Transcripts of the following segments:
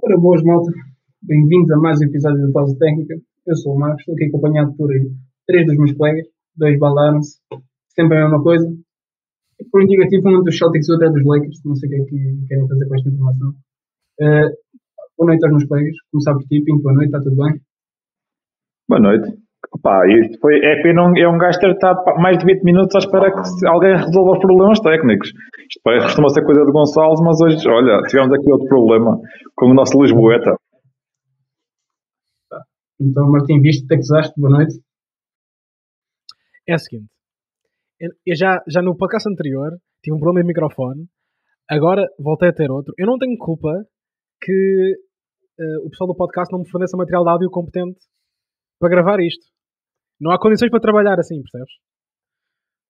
Ora, boas malta, bem-vindos a mais um episódio do Pausa Técnica. Eu sou o Marcos, estou aqui acompanhado por três dos meus colegas, dois balaram-se, sempre a mesma coisa. E por indicativo, um dos Celtics e outro é dos Lakers, não sei o que é que querem fazer com esta informação. Uh, boa noite aos meus colegas, começar por ti, Pinto, boa noite, está tudo bem? Boa noite. Pá, isto foi, é pena um, é um gajo ter estado mais de 20 minutos à espera que alguém resolva os problemas técnicos. Isto parece costuma ser coisa de Gonçalves, mas hoje, olha, tivemos aqui outro problema com o nosso Lisboeta. Então, Martim, viste que usaste? Boa noite. É o seguinte, eu já, já no podcast anterior tive um problema de microfone, agora voltei a ter outro. Eu não tenho culpa que uh, o pessoal do podcast não me forneça material de áudio competente para gravar isto. Não há condições para trabalhar assim, percebes?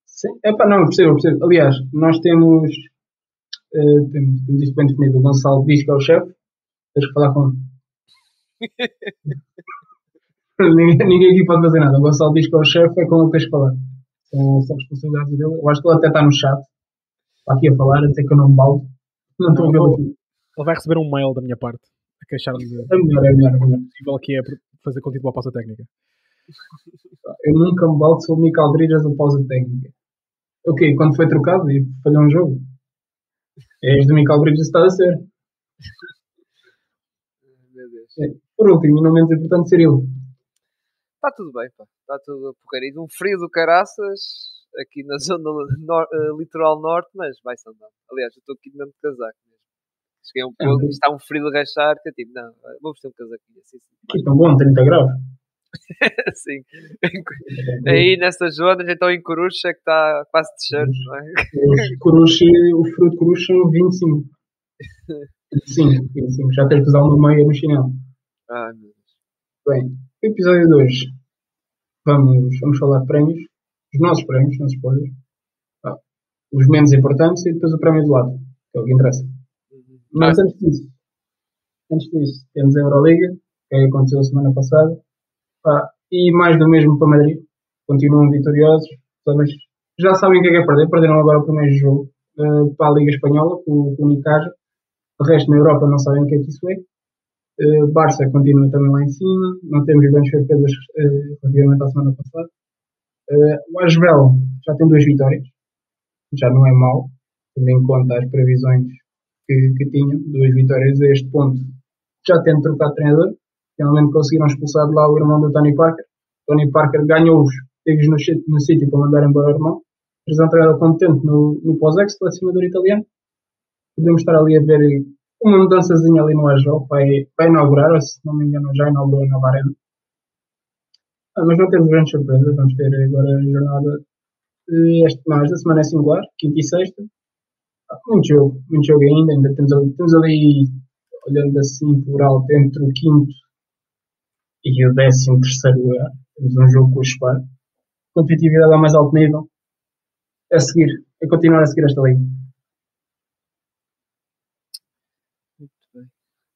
Sim, é pá, não, percebo, percebo. Aliás, nós temos, uh, temos, temos isto bem definido. O Gonçalo diz que é o chefe, tens que falar com ele. ninguém, ninguém aqui pode fazer nada. O Gonçalo diz que é o chefe, é com ele que tens que falar. São, são responsabilidades dele. Eu acho que ele até está no chat, está aqui a falar, a dizer que eu não me baldo. Não estou a ver aqui. Ele vai receber um mail da minha parte a queixar-me de. É melhor, é melhor. É melhor. possível que é fazer contigo uma pausa técnica. Eu nunca me baldo se o Michael Bridges a pausa técnica. Ok, quando foi trocado e falhou um jogo. É este do Michael Bridges está a ser. É. Por último, e não menos importante, ser ele. Está tudo bem, pá. Está tudo porcaria. Um frio do caraças aqui na zona nor uh, litoral norte, mas vai-se andando. Aliás, eu estou aqui mesmo de casaco mesmo. Cheguei a um ponto, está um frio de rachar, que eu tipo, não, vou vestir um casaquinho assim. Aqui tão bom, 30 graus. Sim. Aí nessas zonas, então em Coruche é que está quase de shirt, não é? Coruche, o fruto de Coruche são 25. 25, 25. Já tens que usar uma meia no chinelo. Ai, meu Deus. Bem, episódio de hoje vamos, vamos falar de prémios, os nossos prémios, não se. Ah, os menos importantes e depois o prémio do lado, que é o que interessa. Uhum. Mas antes disso, antes disso, temos a Euroliga, que aconteceu a semana passada. Ah, e mais do mesmo para Madrid. Continuam vitoriosos, mas já sabem o que é, que é perder. Perderam agora o primeiro jogo uh, para a Liga Espanhola, com, o Unicaja. O resto na Europa não sabem o que é que isso é. Uh, Barça continua também lá em cima. Não temos grandes surpresas uh, relativamente à semana passada. Uh, o Asbel já tem duas vitórias. Já não é mau, tendo em conta as previsões que, que tinham. Duas vitórias a este ponto. Já tendo trocado treinador finalmente conseguiram expulsar de lá o irmão do Tony Parker. Tony Parker ganhou-os, teve-os no, no sítio para mandar embora o irmão. Eles entraram contente no, no pós-ex, selecionador italiano. Podemos estar ali a ver uma mudançazinha ali no Ajol, vai, vai inaugurar, se não me engano já inaugurou a nova arena. Ah, mas não temos grandes surpresas, vamos ter agora a jornada este, não, esta semana é singular, quinta e sexta. Ah, muito jogo, muito jogo ainda, ainda temos ali, temos ali olhando assim por alto, entre o quinto e o 13 terceiro lugar. Temos um jogo com o Spar. Competitividade a mais alto nível. É seguir, é continuar a seguir esta liga. Muito bem.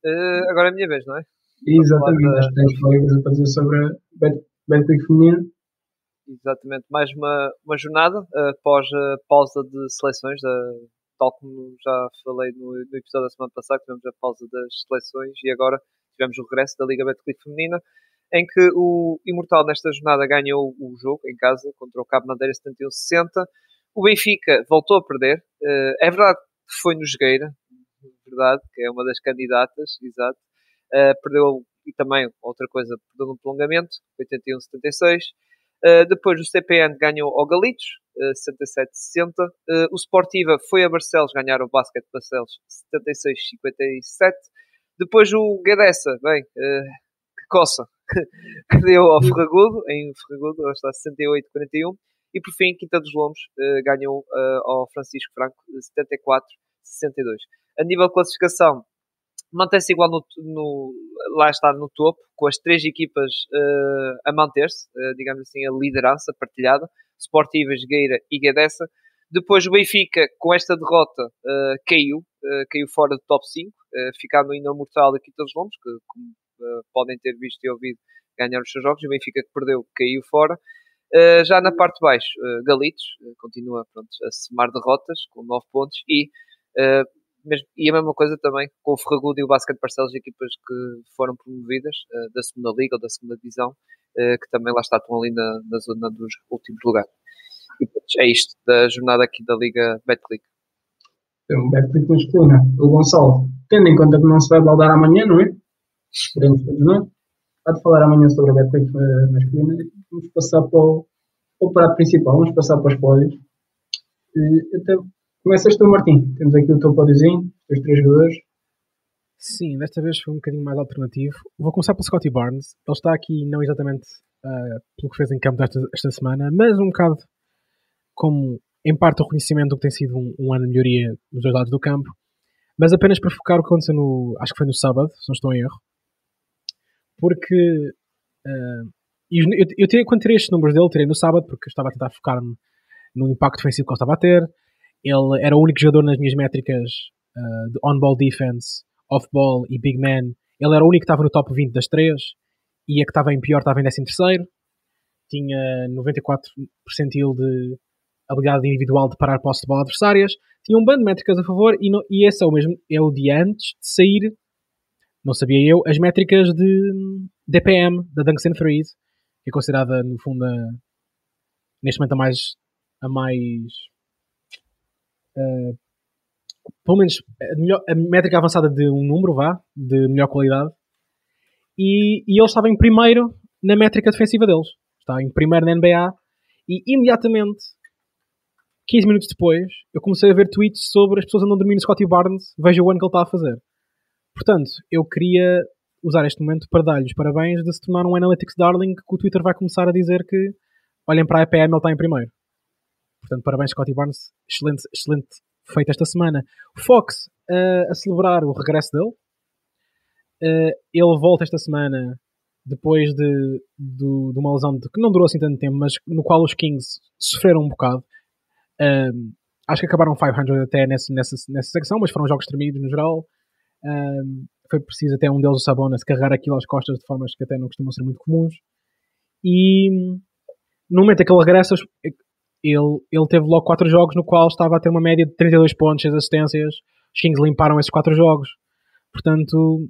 Uh, agora é a minha vez, não é? Exatamente, acho que tens colegas para dizer sobre a Betclic feminina. Exatamente, mais uma, uma jornada uh, após a pausa de seleções, uh, tal como já falei no, no, episódio da semana passada, tivemos a pausa das seleções e agora tivemos o regresso da Liga Betclic Feminina, em que o Imortal nesta jornada ganhou o jogo em casa contra o Cabo Madeira 71-60. O Benfica voltou a perder. Uh, é verdade que foi no Jogueira, verdade, que é uma das candidatas, exato. Uh, perdeu e também outra coisa, perdeu no prolongamento, 81-76. Uh, depois o CPN ganhou ao Galitos, uh, 77-60. Uh, o Sportiva foi a Barcelos ganhar o Basket Barcelos, 76-57. Depois o Guedessa, bem, uh, que coça, que deu ao Ferragudo, em Ferragudo, está 68-41. E por fim, Quinta dos Lombos uh, ganhou uh, ao Francisco Franco, 74-62. A nível de classificação, mantém-se igual no, no, lá está no topo, com as três equipas a manter-se, digamos assim, a liderança partilhada, Sportivas, Gueira e Guedessa. Depois o Benfica, com esta derrota, uh, caiu, uh, caiu fora do top 5, uh, ficando ainda mortal aqui todos os lombos, que como podem ter visto e ouvido, ganhar os seus jogos. O Benfica que perdeu, caiu fora. já na parte de baixo, Galitos continua pronto, a semar derrotas com 9 pontos e e a mesma coisa também com o Ferragudo e o Basket Parcelos, equipas que foram promovidas da segunda liga ou da segunda divisão, que também lá estão ali na, na zona dos últimos lugares. E é isto da jornada aqui da Liga Betclic. Um Betclic masculina. O Gonçalo, tendo em conta que não se vai baldar amanhã, não é? Esperemos todos não. Há de falar amanhã sobre a Betclic masculina. Vamos passar para o, para o prato principal, vamos passar para os pódios. Até Começas tu, Martim. Temos aqui o teu pódiozinho, os três jogadores. Sim, desta vez foi um bocadinho mais alternativo. Vou começar pelo Scotty Barnes. Ele está aqui não exatamente uh, pelo que fez em campo esta, esta semana, mas um bocado como, em parte, o reconhecimento do que tem sido um, um ano de melhoria nos dois lados do campo. Mas apenas para focar o que aconteceu no. Acho que foi no sábado, se não estou em erro. Porque. Uh, eu, eu tirei, quando tirei estes números dele, tirei no sábado, porque eu estava a tentar focar-me no impacto defensivo que ele estava a ter ele era o único jogador nas minhas métricas uh, de on-ball defense, off-ball e big man. Ele era o único que estava no top 20 das três e a que estava em pior estava em 13 terceiro. Tinha 94 percentil de habilidade individual de parar posse de bola adversárias. Tinha um bando de métricas a favor e, no, e esse é o mesmo, é o de antes de sair, não sabia eu, as métricas de DPM, da Dunks and Threes, que é considerada no fundo a, neste momento a mais a mais uh, pelo menos a, melhor, a, métrica avançada de um número, vá, de melhor qualidade. E, e ele estava em primeiro na métrica defensiva deles. Está em primeiro na NBA. E imediatamente, 15 minutos depois, eu comecei a ver tweets sobre as pessoas andam dormindo Scottie Barnes. Veja o ano que ele está a fazer. Portanto, eu queria usar este momento para dar-lhe os parabéns de se tornar um Analytics Darling que o Twitter vai começar a dizer que olhem para a EPM, ele está em primeiro. Portanto, parabéns, Scotty Barnes. Excelente, excelente feito esta semana. Fox uh, a celebrar o regresso dele. Uh, ele volta esta semana depois de, de, de, uma lesão de, que não durou assim tanto tempo, mas no qual os Kings sofreram um bocado. Um, acho que acabaram 500 até nessa, nessa, nessa secção, mas foram jogos tremidos no geral. Um, foi preciso até um deles, o Sabonis, carregar aquilo às costas de formas que até não costumam ser muito comuns. E no momento em que ele regressa, ele, ele teve logo 4 jogos no qual estava a ter uma média de 32 pontos, 6 assistências. Os Kings limparam esses 4 jogos. Portanto,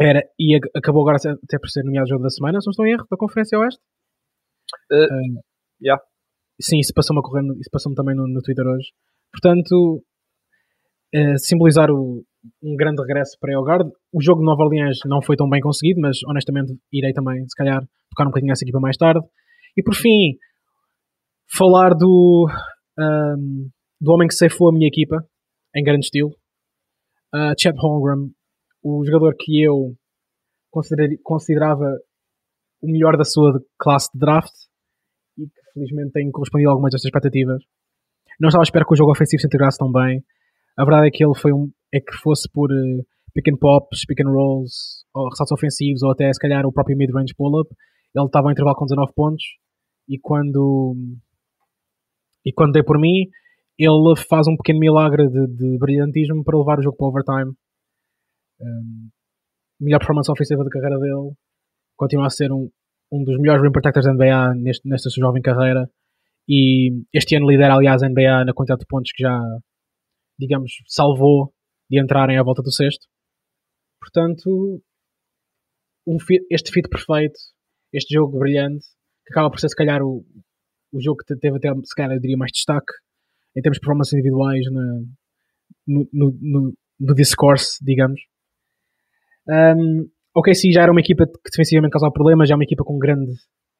era, e acabou agora até por ser nomeado jogo da semana, se não estou em erro, da Conferência Oeste. Uh, uh, yeah. Sim, isso passou-me a correr, isso passou-me também no, no Twitter hoje. Portanto, uh, simbolizar o, um grande regresso para Elgard. O jogo de Nova Orleans não foi tão bem conseguido, mas honestamente irei também, se calhar, tocar um bocadinho nessa equipa mais tarde. E por fim, falar do, um, do homem que ceifou a minha equipa, em grande estilo. Uh, Chad Holmgren, o jogador que eu considerava o melhor da sua classe de draft felizmente tem correspondido a algumas destas expectativas. Não estava à espera que o jogo ofensivo se integrasse tão bem. A verdade é que ele foi um, é que fosse por uh, pick and pops, pick and rolls, ou ressaltos ofensivos, ou até se calhar o próprio mid-range pull-up. Ele estava em intervalo com 19 pontos e quando e quando dei por mim, ele faz um pequeno milagre de, de brilhantismo para levar o jogo para o overtime. Um, melhor performance ofensiva da carreira dele. Continua a ser um, um dos melhores rim protectors da NBA neste, nesta sua jovem carreira. E este ano lidera, aliás, a NBA na quantidade de pontos que já, digamos, salvou de entrarem à volta do sexto. Portanto, um fit, este fit perfeito, este jogo brilhante, que acaba por ser, se calhar, o, o jogo que teve até, se calhar, eu diria mais destaque em termos de performances individuais no, no, no, no discourse, digamos. Um, ok, sim, já era uma equipa que defensivamente causava problemas, já é uma equipa com grande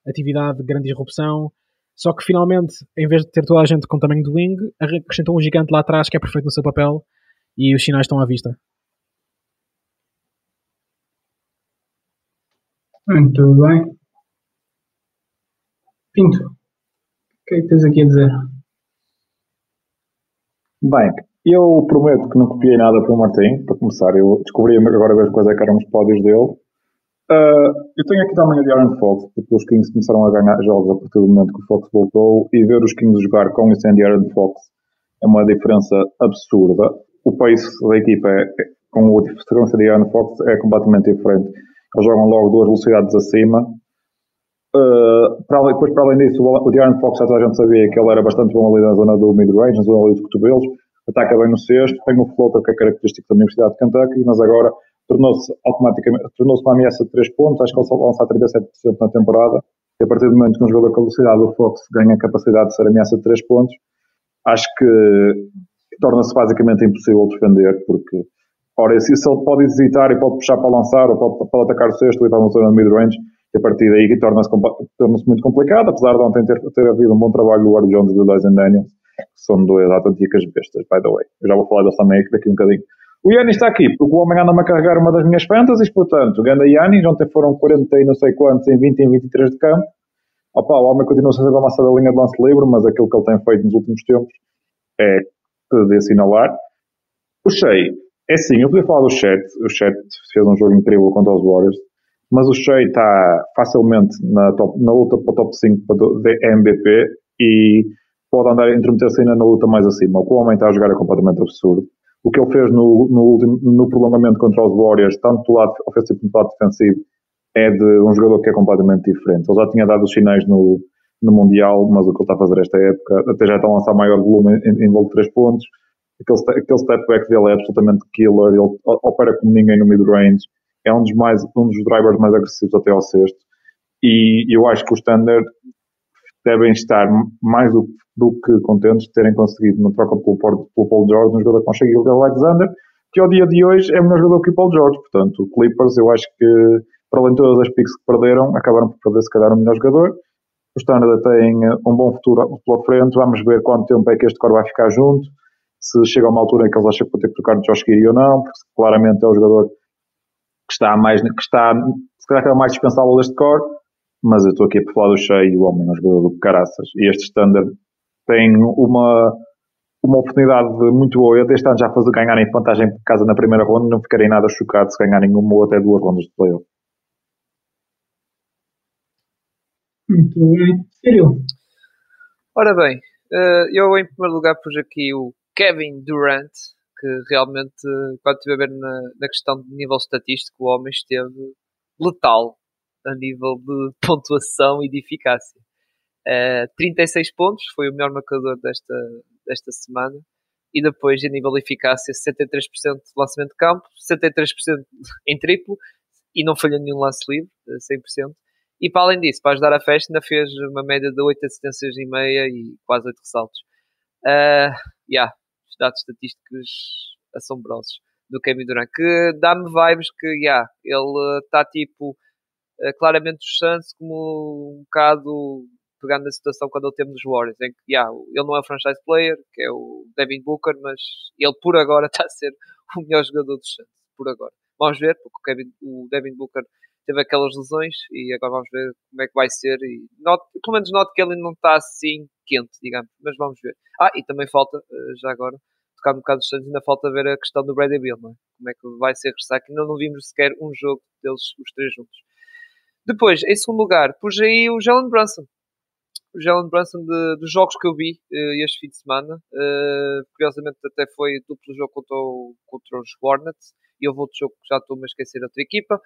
atividade, grande disrupção. Só que finalmente, em vez de ter toda a gente com o tamanho do wing, acrescentou um gigante lá atrás que é perfeito no seu papel e os sinais estão à vista. Muito bem. Pinto que é que tens aqui a dizer? Bem, eu prometo que não copiei nada para o Martim, para começar. Eu descobri agora ver quais é que eram os pódios dele. Uh, eu tenho aqui também a de Aaron Fox, porque os Kings começaram a ganhar jogos a partir do momento que o Fox voltou, e ver os Kings jogar com e sem de Aaron Fox é uma diferença absurda. O pace da equipa, é, é, com a frequência de Aaron Fox, é completamente diferente. Eles jogam logo duas velocidades acima, Uh, para, depois, para além disso, o, o De'Aaron Fox já toda a gente sabia que ele era bastante bom ali na zona do mid-range, na zona ali dos cotovelos. Ataca bem no sexto, tem o floater que é característico da Universidade de Kentucky, mas agora tornou-se automaticamente, tornou-se uma ameaça de 3 pontos, acho que ele só lançar 37% na temporada, e a partir do momento que um jogador com velocidade do Fox ganha a capacidade de ser ameaça de 3 pontos, acho que torna-se basicamente impossível defender, porque, ora, se ele pode hesitar e pode puxar para lançar, ou pode, pode atacar o sexto e para zona de mid-range, e a partir daí torna-se torna muito complicado, apesar de ontem ter, ter havido um bom trabalho do Ward Jones e do Dyson Daniels, são duas autênticas bestas, by the way. Eu já vou falar deles também daqui um bocadinho. O Yannis está aqui, porque o homem anda-me a carregar uma das minhas fantasies, portanto, Ganda Yannis, ontem foram 40 e não sei quantos em 20 e 23 de campo. Opa, o homem continua a ser avançado da linha de lance livre, mas aquilo que ele tem feito nos últimos tempos é de assinalar. O Shea, é sim, eu podia falar do Chet, o Chet fez um jogo incrível contra os Warriors, mas o Shea está facilmente na, top, na luta para o top 5 de MVP e pode andar a intrometer-se ainda na luta mais acima. O que o homem está a jogar é completamente absurdo. O que ele fez no, no, último, no prolongamento contra os Warriors, tanto do lado ofensivo como do lado defensivo, é de um jogador que é completamente diferente. Ele já tinha dado os sinais no, no Mundial, mas o que ele está a fazer esta época, até já está a lançar maior volume em, em de 3 pontos. Aquele, aquele step back dele é absolutamente killer, ele opera como ninguém no mid-range, é um dos, mais, um dos drivers mais agressivos até ao sexto. E eu acho que o Standard devem estar mais do, do que contentes de terem conseguido na troca pelo, pelo Paul George um jogador com Shaquille Alexander, que ao dia de hoje é o melhor jogador que o Paul George. Portanto, o Clippers, eu acho que, para além de todas as picks que perderam, acabaram por perder se calhar o melhor jogador. O Standard tem um bom futuro pela frente. Vamos ver quanto tempo é que este core vai ficar junto. Se chega a uma altura em que eles acham que vão ter que trocar de Josh Giri ou não, porque claramente é o jogador que está mais, que está, se calhar que é o mais dispensável deste core mas eu estou aqui a falar do cheio e o homem é um jogador do caraças. E este standard tem uma, uma oportunidade muito boa. Eu deste ano já fazer ganharem vantagem por casa na primeira ronda, não ficarei nada chocado se ganharem uma ou até duas rondas de playoff. Muito bem. Sério? Ora bem, eh, eu em primeiro lugar pus aqui o Kevin Durant, que realmente, quando estive a ver na, na questão de nível estatístico, o homem esteve letal a nível de pontuação e de eficácia. Uh, eh, 36 pontos, foi o melhor marcador desta, desta semana. E depois, a nível de eficácia, 63% de lançamento de campo, 73% em triplo e não falhou nenhum lance livre, 100%. E para além disso, para ajudar a festa, ainda fez uma média de 8 assistências e meia e quase 8 ressaltos. Uh, yeah, dados estatísticos assombrosos do Kevin Durant, que dá-me vibes que, yeah, ele está tipo claramente o Suns como um bocado pegando na situação quando ele teve nos Warriors, em que yeah, ele não é o franchise player, que é o Devin Booker, mas ele por agora está a ser o melhor jogador do Suns, por agora. Vamos ver, porque o, Kevin, o Devin Booker teve aquelas lesões e agora vamos ver como é que vai ser. E pelo menos note que ele não está assim quente, digamos, mas vamos ver. Ah, e também falta, eh, já agora, tocar um bocado dos Santos, ainda falta ver a questão do Bradley Bill, não é? Como é que vai ser regressar, que ainda não vimos sequer um jogo deles, os três juntos. Depois, em segundo lugar, pus aí o Jalen Brunson. O Jalen Brunson de, dos jogos que eu vi uh, este fim de semana. Uh, curiosamente, até foi duplo jogo contra, o, contra os Hornets. E houve outro jogo que já estou-me a esquecer outra equipa.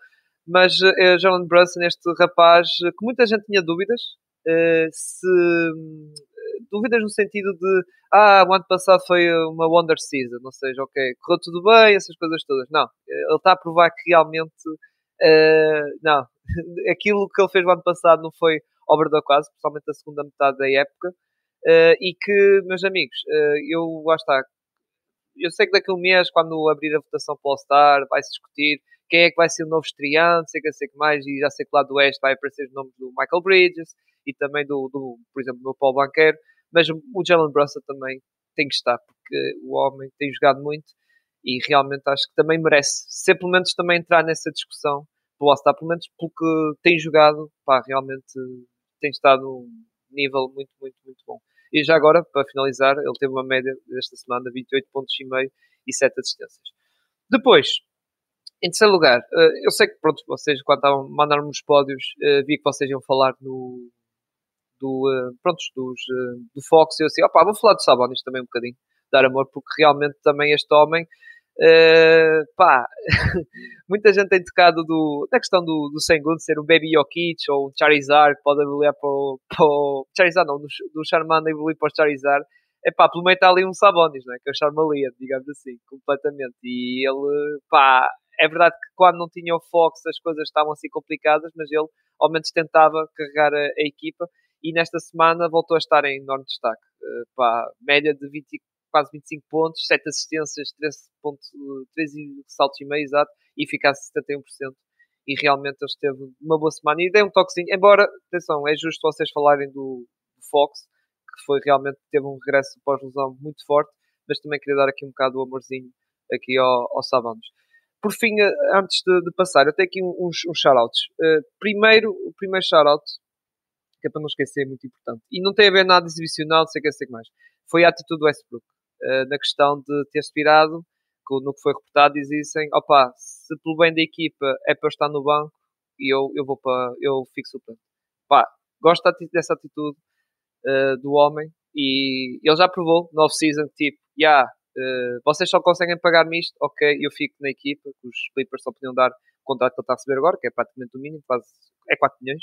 Mas uh, Jalen Brunson, este rapaz, que muita gente tinha dúvidas. Uh, se dúvidas no sentido de ah, o ano passado foi uma Wonder Season, ou seja, ok, correu tudo bem, essas coisas todas. Não, ele está a provar que realmente uh, não, aquilo que ele fez no ano passado não foi obra do acaso, principalmente a segunda metade da época, uh, e que, meus amigos, uh, eu lá está. Eu sei que daqui a um mês, quando abrir a votação para o All-Star, vai-se discutir quem é que vai ser o novo estreante, sei que sei que mais, e já sei que lá do Oeste vai aparecer os nomes do Michael Bridges e também do, do por exemplo, do Paul Banqueiro, mas o Jalen Brunson também tem que estar, porque o homem tem jogado muito e realmente acho que também merece, ser pelo menos também entrar nessa discussão All-Star, pelo menos porque tem jogado, pá, realmente tem estado num nível muito, muito, muito bom. E já agora, para finalizar, ele teve uma média desta semana de 28 pontos e meio e 7 assistências. Depois, em terceiro lugar, eh, eu sei que, pronto, vocês, quando estavam a mandar-me os pódios, eh, vi que vocês iam falar no, do, uh, pronto, dos, do Fox, e eu assim, opá, vou falar do Sabonis também um bocadinho, dar amor, porque realmente também este homem Uh, pá, muita gente tem tocado do, da questão do, do Sengun ser um Baby Jokic ou um Charizard que pode evoluir para o, para o Charizard não, do, do Charmander evoluir para o Charizard Epá, pelo meio está ali um Sabonis, né? que é o Charmalia, digamos assim, completamente. E ele, pá, é verdade que quando não tinha o Fox as coisas estavam assim complicadas, mas ele ao menos tentava carregar a, a equipa e nesta semana voltou a estar em enorme destaque. Uh, pá, média de 20, quase 25 pontos, 7 assistências, 13, saltos e meio, exato, e eficácia 71%. E realmente ele esteve uma boa semana e dei um toquezinho. Embora, atenção, é justo vocês falarem do, do Fox, que foi realmente, teve um regresso pós-lesão muito forte, mas também queria dar aqui um bocado o amorzinho aqui ao, ao Sabanos. Por fim, eh, antes de, de, passar, eu tenho aqui uns, uns shoutouts. Uh, primeiro, o primeiro shoutout, que é para não esquecer, é muito importante. E não tem a ver nada exibicional, não sei o que, sei que mais. Foi a atitude do Westbrook. Uh, na questão de ter expirado, no que foi reportado, dizem, opa, se pelo bem da equipa é para eu estar no banco, e eu, eu vou para, eu fixo o plano. Pá, gosto dessa atitude uh, do homem, e ele já provou no off-season, tipo, já, yeah, uh, vocês só conseguem pagar-me isto, ok, eu fico na equipa, que os Clippers só podiam dar o contrato que ele está a receber agora, que é praticamente o mínimo, quase, é 4 milhões,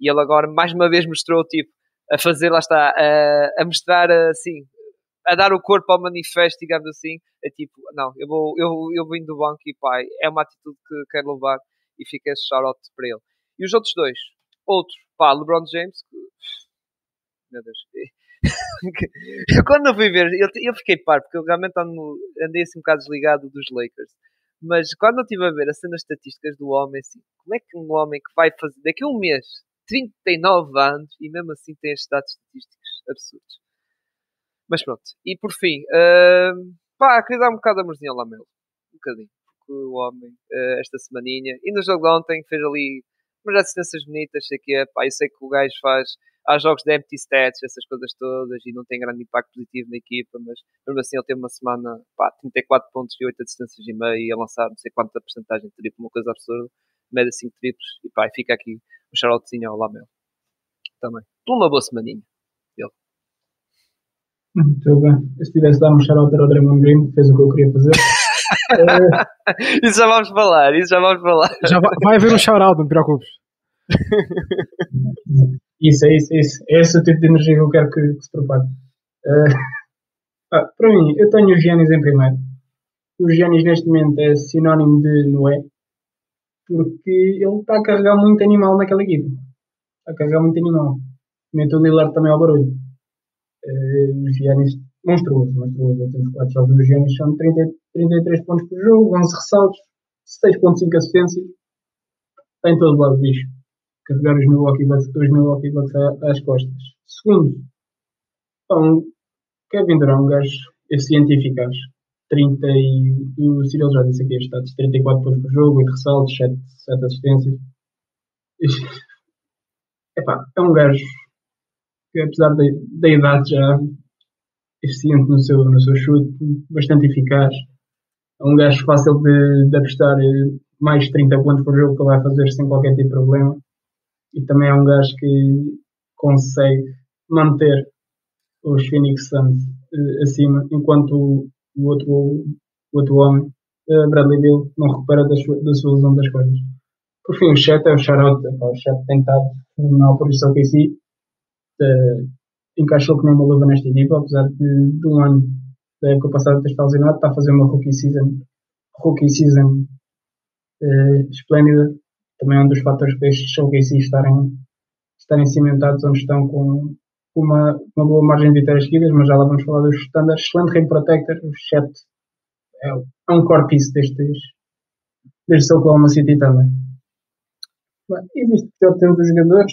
e ele agora mais uma vez mostrou, tipo, a fazer, lá está, a, a mostrar assim, a dar o corpo ao manifesto, digamos assim, é tipo, não, eu vou, eu, eu vim do banco e pai, é uma atitude que quero levar e fica esse shout para ele. E os outros dois, outro, pá, LeBron James, que, meu Deus, quando eu fui ver, eu, eu fiquei par, porque eu realmente ando, andei assim um bocado desligado dos Lakers. Mas quando eu estive a ver as cenas estatísticas do homem, assim, como é que um homem que vai fazer daqui a um mês 39 anos e mesmo assim tem estes dados estatísticos absurdos. Mas pronto. E por fim, uh, pá, queria dar um bocado de amorzinho ao Lamelo. Um bocadinho. Porque o homem, uh, esta semaninha, e no jogo de ontem, fez ali umas assistências bonitas, sei que é, pá, eu sei que o gajo faz há jogos de empty stats, essas coisas todas, e não tem grande impacto positivo na equipa, mas mesmo assim ele teve uma semana, pá, 34 pontos e 8 assistências e meio, e a lançar não sei quanta porcentagem de triplo, uma coisa absurda, média 5 triplos, e pá, fica aqui um charotezinho ao Lamel. Também. Por uma boa semaninha. Muito bem. Se tivesse dado um charote ao Draymond Green, fez o que eu queria fazer. isso já vamos falar, isso já vamos falar. Já vai, vai haver um shout-out, não te preocupes. isso, é isso, é isso. É esse o tipo de energia que eu quero que, que se propague. Uh, ah, para mim, eu tenho o Giannis em primeiro. O Giannis neste momento é sinónimo de Noé, porque ele está a carregar muito animal naquela equipe. Está a carregar muito animal. Mete o Lillard também ao barulho. Uh, os Giannis, monstruoso, monstruoso. Os últimos 4 jogos dos Giannis são 30, 33 pontos por jogo, 11 ressaltos, 6.5 assistências. Está em todo lado, bicho. Carregar os Milwaukee Bucks, os Milwaukee Bucks às costas. Segundo, então, Kevin Durant, um gajo eficiente e eficaz. 30 e o Cyril já disse aqui, está 34 pontos por jogo, 8 ressaltos, 7, 7 assistências. Epá, é um gajo que apesar da, da idade já eficiente no seu, no seu chute, bastante eficaz. É um gajo fácil de, de apostar mais 30 pontos por jogo que ele vai fazer sem qualquer tipo de problema. E também é um gajo que consegue manter os Phoenix Suns uh, acima, enquanto o outro, o outro homem, uh, Bradley Bill, não recupera da sua, da sua lesão das coisas. Por fim, o chat é o Charlotte. O chat tem estado por isso que si. Uh, encaixou que nem uma luva nesta equipa, apesar de, de um ano da época passada ter estado lesionado, está a fazer uma rookie season, rookie season uh, esplêndida. Também é um dos fatores para estes OKC estarem, estarem cimentados onde estão com, uma, uma boa margem de vitórias seguidas, mas já lá vamos falar dos standards. Excelente ring protector, o Chet é, é um core piece destes, desde o Oklahoma City Thunder. Bem, e que já temos os jogadores,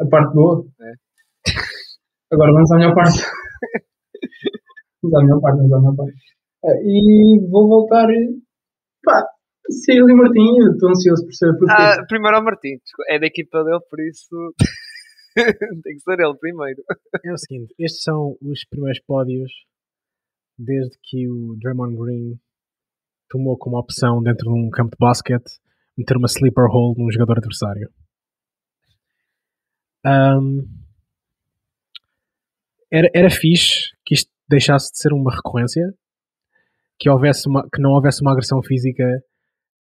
a parte boa. É. Agora vamos à minha parte. vamos à minha parte, vamos à minha parte. E vou voltar. Pá, Cílio e Martim, estou ansioso por saber porquê. Ah, primeiro ao Martim, é da equipa dele, por isso. Tem que ser ele primeiro. É o seguinte: estes são os primeiros pódios desde que o Draymond Green tomou como opção dentro de um campo de basquete meter uma sleeper hole num jogador adversário. Um, era, era fixe que isto deixasse de ser uma recorrência, que, houvesse uma, que não houvesse uma agressão física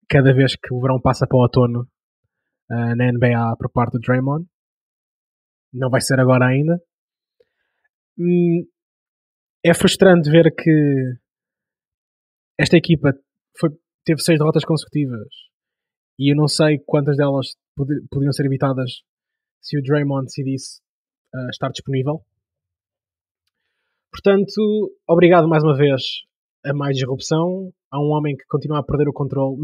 cada vez que o verão passa para o outono uh, na NBA por parte do Draymond. Não vai ser agora ainda. hum, é frustrante ver que esta equipa foi, teve seis derrotas consecutivas e eu não sei quantas delas pod- podiam ser evitadas se o Draymond decidisse ah, estar disponível. Portanto, obrigado mais uma vez a mais disrupção. Há um homem que continua a perder o controle.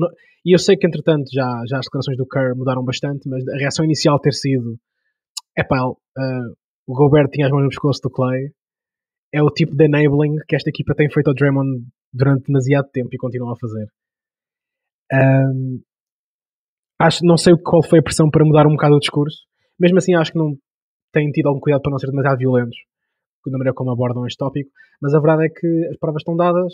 E eu sei que, entretanto, já, já as declarações do Kerr mudaram bastante, mas a reação inicial ter sido: epá, ah, o Gobert tinha as mãos no pescoço do Clay. É o tipo de enabling que esta equipa tem feito ao Draymond durante demasiado tempo e continua a fazer. Ahm, acho, não sei qual foi a pressão para mudar um bocado o discurso. Mesmo assim, acho que não têm tido algum cuidado para não ser demasiado violentos na maneira como abordam este tópico. Mas a verdade é que as provas estão dadas.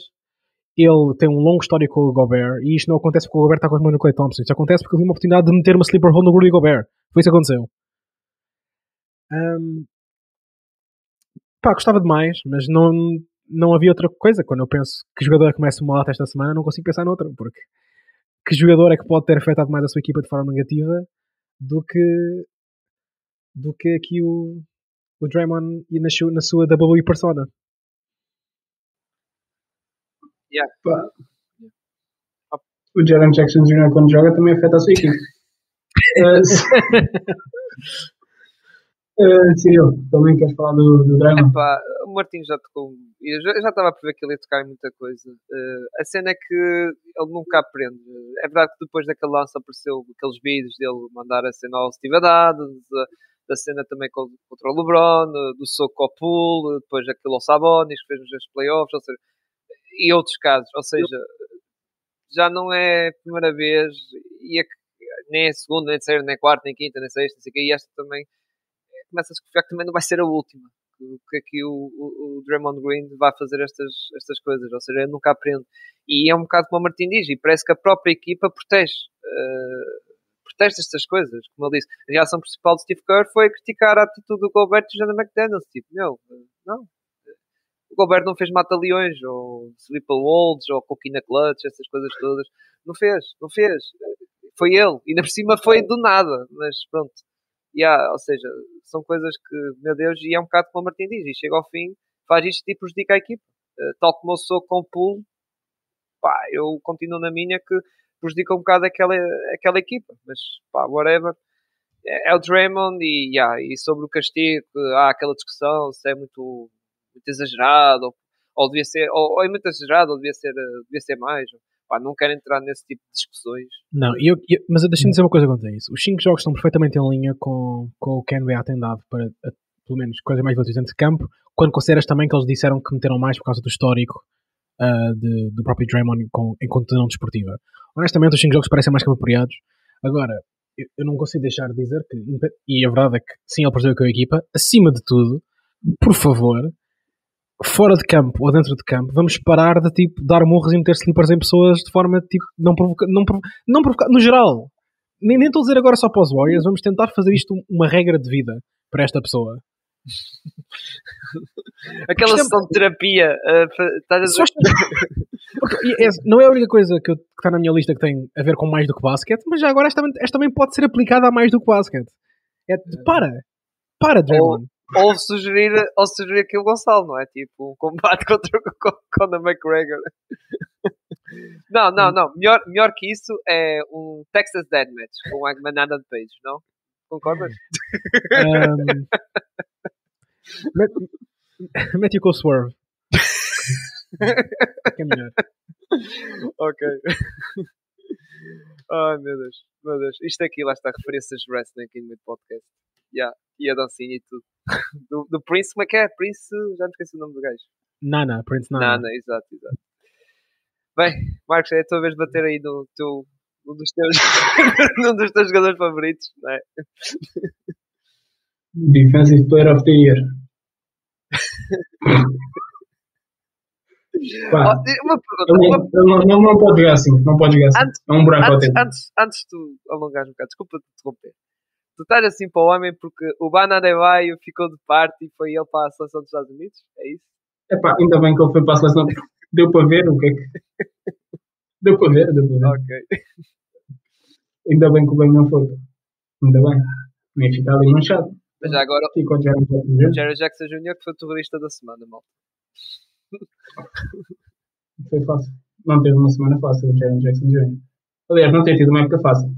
Ele tem um longo histórico com o Gobert e isto não acontece porque o Gobert está com as mãos no Clay Thompson. Isto acontece porque ele viu uma oportunidade de meter uma sleeper hole no Rudy Gobert. Foi isso que aconteceu. Ahm, pá, gostava demais, mas não, não havia outra coisa. Quando eu penso que jogador é que começa uma lata esta semana, não consigo pensar noutra, porque que jogador é que pode ter afetado mais a sua equipa de forma negativa do que do que aqui o, o Draymond e na, sua- na sua WWE persona. Pá. O Jaron Jackson Jr. quando joga também afeta a sua equipe. Eh, se- Eh, Cyril, também queres falar do, do Draymond? Epá, o Martinho já tocou. Eu já, eu já estava a prever que ele ia tocar em muita coisa. Eh, a cena é que ele nunca aprende. É verdade que depois daquele lance apareceu aqueles vídeos dele mandar a cena ao Steve Adams, da, cena também contra o LeBron, eh, do soco ao pool, depois aquele ao Sabonis que fez nos playoffs, ou seja, e outros casos. Ou seja, já não é a primeira vez, e é que nem a segunda, nem a terceira, nem a quarta, nem a quinta, nem a sexta, não sei e esta também começa a desconfiar que também não vai ser a última. Que, aqui o, o, o Draymond Green vai fazer estas, estas coisas, ou seja, ele nunca aprende. E é um bocado como o Martin diz, e parece que a própria equipa protege. eh, protege estas coisas. Como ele disse, a reação principal de Steve Kerr foi criticar a atitude do Gobert e Jonathan McDaniels. Tipo, meu, não. O Gobert não fez mata-leões, ou Slipple Wolves, ou Coquina Clutch, essas coisas todas. Não fez, não fez. Foi ele. E ainda por cima foi do nada. Mas pronto. Yeah, ou seja, são coisas que, meu Deus, e é um bocado como o Martin diz, e chega ao fim, faz isto e prejudica a equipa. Eh, tal como eu sou com o pool, pá, eu continuo na minha que prejudica um bocado aquela, aquela equipa, mas pá, whatever. É, é o Draymond e, yeah, e sobre o castigo, há aquela discussão se é muito, muito exagerado, ou, ou devia ser, ou, ou é muito exagerado, ou devia ser, eh, devia ser mais. Pá, não quero entrar nesse tipo de discussões. Não, eu, eu- mas deixa-me dizer uma coisa quanto a isso. Os 5 jogos estão perfeitamente em linha com, com o que a NBA tem dado para, a- pelo menos, coisas mais dentro de campo, quando consideras também que eles disseram que meteram mais por causa do histórico ah, de- do próprio Draymond com, em condição desportiva. Honestamente, os 5 jogos parecem mais que apropriados. Agora, eu, eu não consigo deixar de dizer que, e a verdade é que sim, ele perdeu com a equipa, acima de tudo, por favor, fora de campo ou dentro de campo, vamos parar de tipo dar murros e meter slippers em pessoas de forma tipo não provoca, não, provo- não provocar, no geral. Nem estou a dizer agora só para os Warriors, vamos tentar fazer isto uma regra de vida para esta pessoa. Aquela Isto é- sessão de terapia, estás a é- não é a única coisa que está na minha lista que tem a ver com mais do que basquete, mas já agora esta, também- esta também pode ser aplicada a mais do que basquete. É, de- para! Para, Draymond! ou sugerir, ou sugerir aqui o Gonçalo, não é? Tipo, um combate contra o Con- Conor McGregor. Não, não, não. Melhor, melhor que isso é um Texas Deathmatch com o Eggman Adam Page, não? Concordas? Um, mete com o Swerve. que é melhor. ok. Ai meu Deus, meu Deus. Isto aqui lá está referências de wrestling aqui no do podcast. Yeah. E a dancinha e tudo. Do, do Prince, como é que é? Prince, já me esqueci o nome do gajo. Nana, Prince Nana. Nana, exato, exato. Bem, Marcos, é a tua vez de bater aí no teu, um dos teus, num dos teus jogadores favoritos, não é? Defensive Player of the Year. Pá, Oh, uma pergunta, ele uma, não, não, não pode jogar assim, não pode jogar assim. Antes- É um buraco antes, antes, antes de tu alongares um bocado, desculpa te interromper. Tu estás assim para o homem porque o Bana Adebayo ficou de parte e foi ele para a seleção dos Estados Unidos? É isso? Epá, ainda bem que ele foi para a seleção. Deu para ver o que é que. Deu para ver, deu para ver. Ok. Ainda bem que o bem não foi. Ainda bem. Nem ficar ali manchado. Já agora, Fico com o Jeremy Jackson Jr. Jerry Jackson Jr. que foi o terrorista da semana, mal. Foi fácil. Não teve uma semana fácil o Jeremy Jackson Jr. Aliás, não tem tido uma época fácil.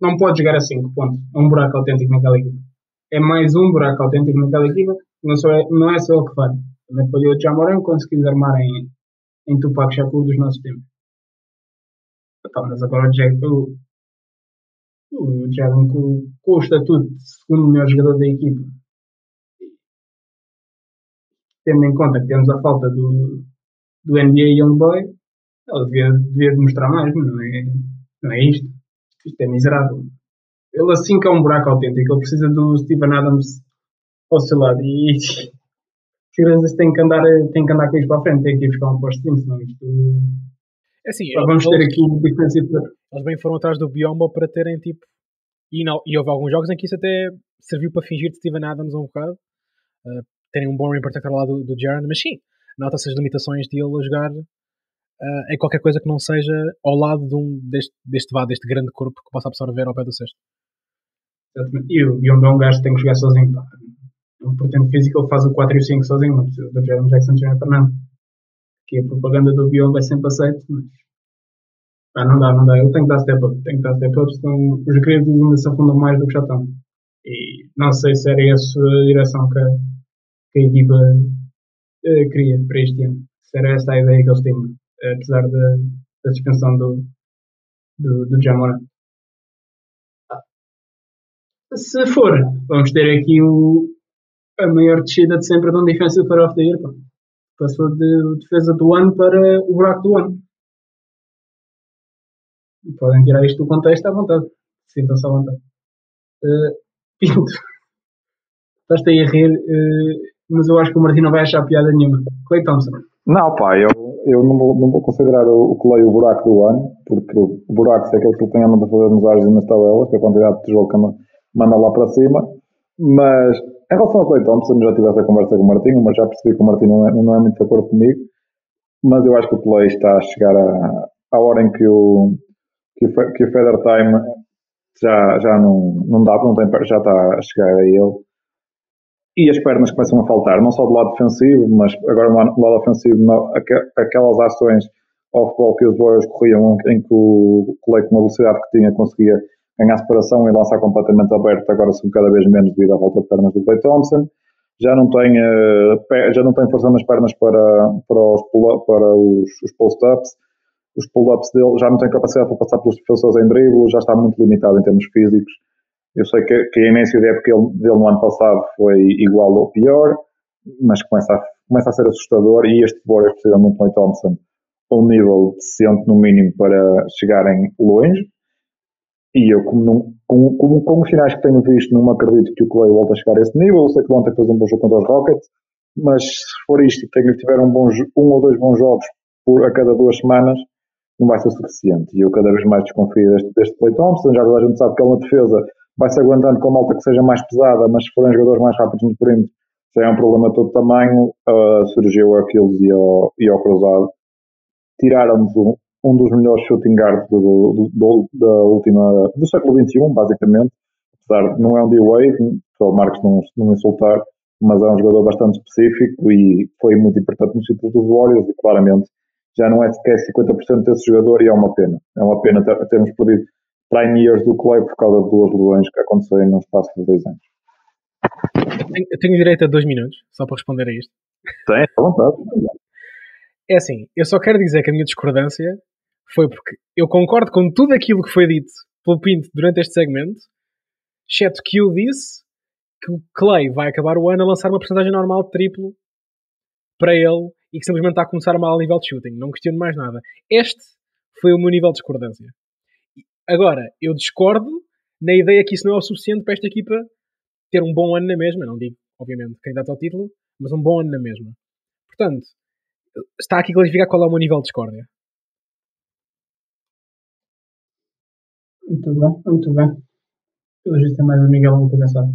Não pode jogar a 5 pontos. É um buraco autêntico naquela equipa. É mais um buraco autêntico naquela equipa. Não, só é, não é só ele que falha. Também falhou o Jamoran conseguiu armar em, em Tupac Shakur dos nossos tempos. Mas agora o Jack, o, o Jalen com, com o estatuto de segundo melhor jogador da equipa, tendo em conta que temos a falta do, do NBA Youngboy, ele devia, devia demonstrar mais, não é, não é isto. Isto é miserável. Ele assim que é um buraco autêntico, ele precisa do Steven Adams ao seu lado e seguranças têm que andar, têm que andar com isto para a frente, têm que ir buscar um posto de senão isto. É assim, Pá, vamos ter aqui um eles bem foram atrás do Biombo para terem tipo. E, não, e houve alguns jogos em que isso até serviu para fingir de Steven Adams um bocado. uh, terem um bom rim protector lá do, do Jaron, mas sim, nota-se as limitações de ele a jogar uh, em qualquer coisa que não seja ao lado de um, deste, deste, vá, deste grande corpo que possa absorver ao pé do cesto. Exatamente. E o Biombo é um gajo que tem que jogar sozinho. Pá. Um físico, ele faz o 4 e o 5 sozinho, não precisa do Jeremy Jackson Jr. para nada. Que a propaganda do Biombo é sempre aceita, mas. Pá, não dá, não dá. Ele tem que dar step up. Tem que dar step up, senão os gregos ainda se afundam mais do que já estão. E não sei se era essa a direção que a, que a equipa eh, queria para este ano. Se era essa a ideia que eles tinham, apesar da, da suspensão do, do, do Jamoran. Se for, vamos ter aqui o, a maior descida de sempre de um Defensive Player of the Year. Pá. Passou de defesa do ano para o buraco do ano. Podem tirar isto do contexto à vontade. Sintam-se à vontade. Uh, Pinto, estás aí a rir, uh, mas eu acho que o Martim não vai achar piada nenhuma. Clay Thompson. Não, pá, eu, eu não, vou, não vou considerar o, o Clay o buraco do ano, porque o buraco é aquele que ele tem andado a fazer nos ares e nas tabelas, que é a quantidade de tijolo que anda- manda lá para cima. Mas em relação ao Clay Thompson, já tive essa conversa com o Martinho, mas já percebi que o Martinho não é, não é muito de acordo comigo. Mas eu acho que o Clay está a chegar à, à hora em que o, que o, que o Feather Time já, já não, não dá, não tem, já está a chegar a ele. E as pernas começam a faltar, não só do lado defensivo, mas agora no lado- ofensivo, não- aque- aquelas ações off-ball que os Warriors corriam, em que o Clay, com a velocidade que tinha, conseguia ganhar separação e lançar completamente aberto, agora são cada vez menos devido à volta de pernas do Clay Thompson. Já não tem, eh, já não tem força nas pernas para, para os, para os, os post-ups. Os pull-ups dele já não tem capacidade para passar pelos defensores em drible, já está muito limitado em termos físicos. Eu sei que, que a início da época ele- dele no ano passado foi igual ou pior, mas começa a, começa a ser assustador e este Warriors precisa muito Thompson a um nível decente no mínimo para chegarem longe. E eu, como, como, como, com os finais que tenho visto, não acredito que o Clay volte a chegar a esse nível. Eu sei que ontem fez um bom jogo contra os Rockets, mas se for isto e tenho- tiver um, bom, um ou dois bons jogos por, a cada duas semanas, não vai ser suficiente. E eu cada vez mais desconfio deste, deste Clay Thompson. Já toda a gente sabe que ele na defesa vai-se aguentando com a malta que seja mais pesada, mas se forem jogadores mais rápidos no perímetro, já é um problema de todo tamanho. Uh, surgiu a Aquiles e ao, e ao Cruzado. Tiraram-nos um, um dos melhores shooting guards do, do, do, da última, do século XXI, basicamente. Apesar de não é um D-Wade, só o Marcos não, não insultar, mas é um jogador bastante específico e foi muito importante no título dos Warriors e claramente já não é sequer 50% desse jogador e é uma pena. É uma pena ter- termos perdido prime years do Clay por causa de duas lesões que aconteceram num espaço de dois anos. Tenho, eu tenho direito a dois minutos, só para responder a isto. Tem, à vontade. É assim, eu só quero dizer que a minha discordância foi porque eu concordo com tudo aquilo que foi dito pelo Pinto durante este segmento, exceto que eu disse que o Clay vai acabar o ano a lançar uma porcentagem normal de triplo para ele e que simplesmente está a começar mal a nível de shooting. Não questiono mais nada. Este foi o meu nível de discordância. Agora, eu discordo na ideia que isso não é o suficiente para esta equipa ter um bom ano na mesma. Não digo, obviamente, candidato ao título, mas um bom ano na mesma. Portanto, está aqui classificar qual é o meu nível de discórdia. Muito bem, muito bem. Pelo visto tem mais o Miguel do que eu pensava.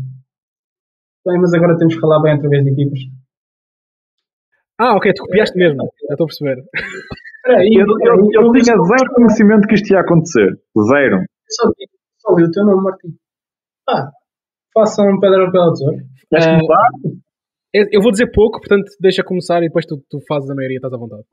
Bem, mas agora temos que falar bem outra vez de equipas. Ah, ok, tu copiaste mesmo. Já estou a perceber. Espera aí, Eu, eu, eu tinha zero conhecimento que isto ia acontecer. Zero. só, só li o teu nome, Martim. Ah, façam pedra ao pé tesouro. Queres Ah, começar? Eu eu vou dizer pouco, portanto, deixa começar e depois tu, tu fazes a maioria, estás à vontade.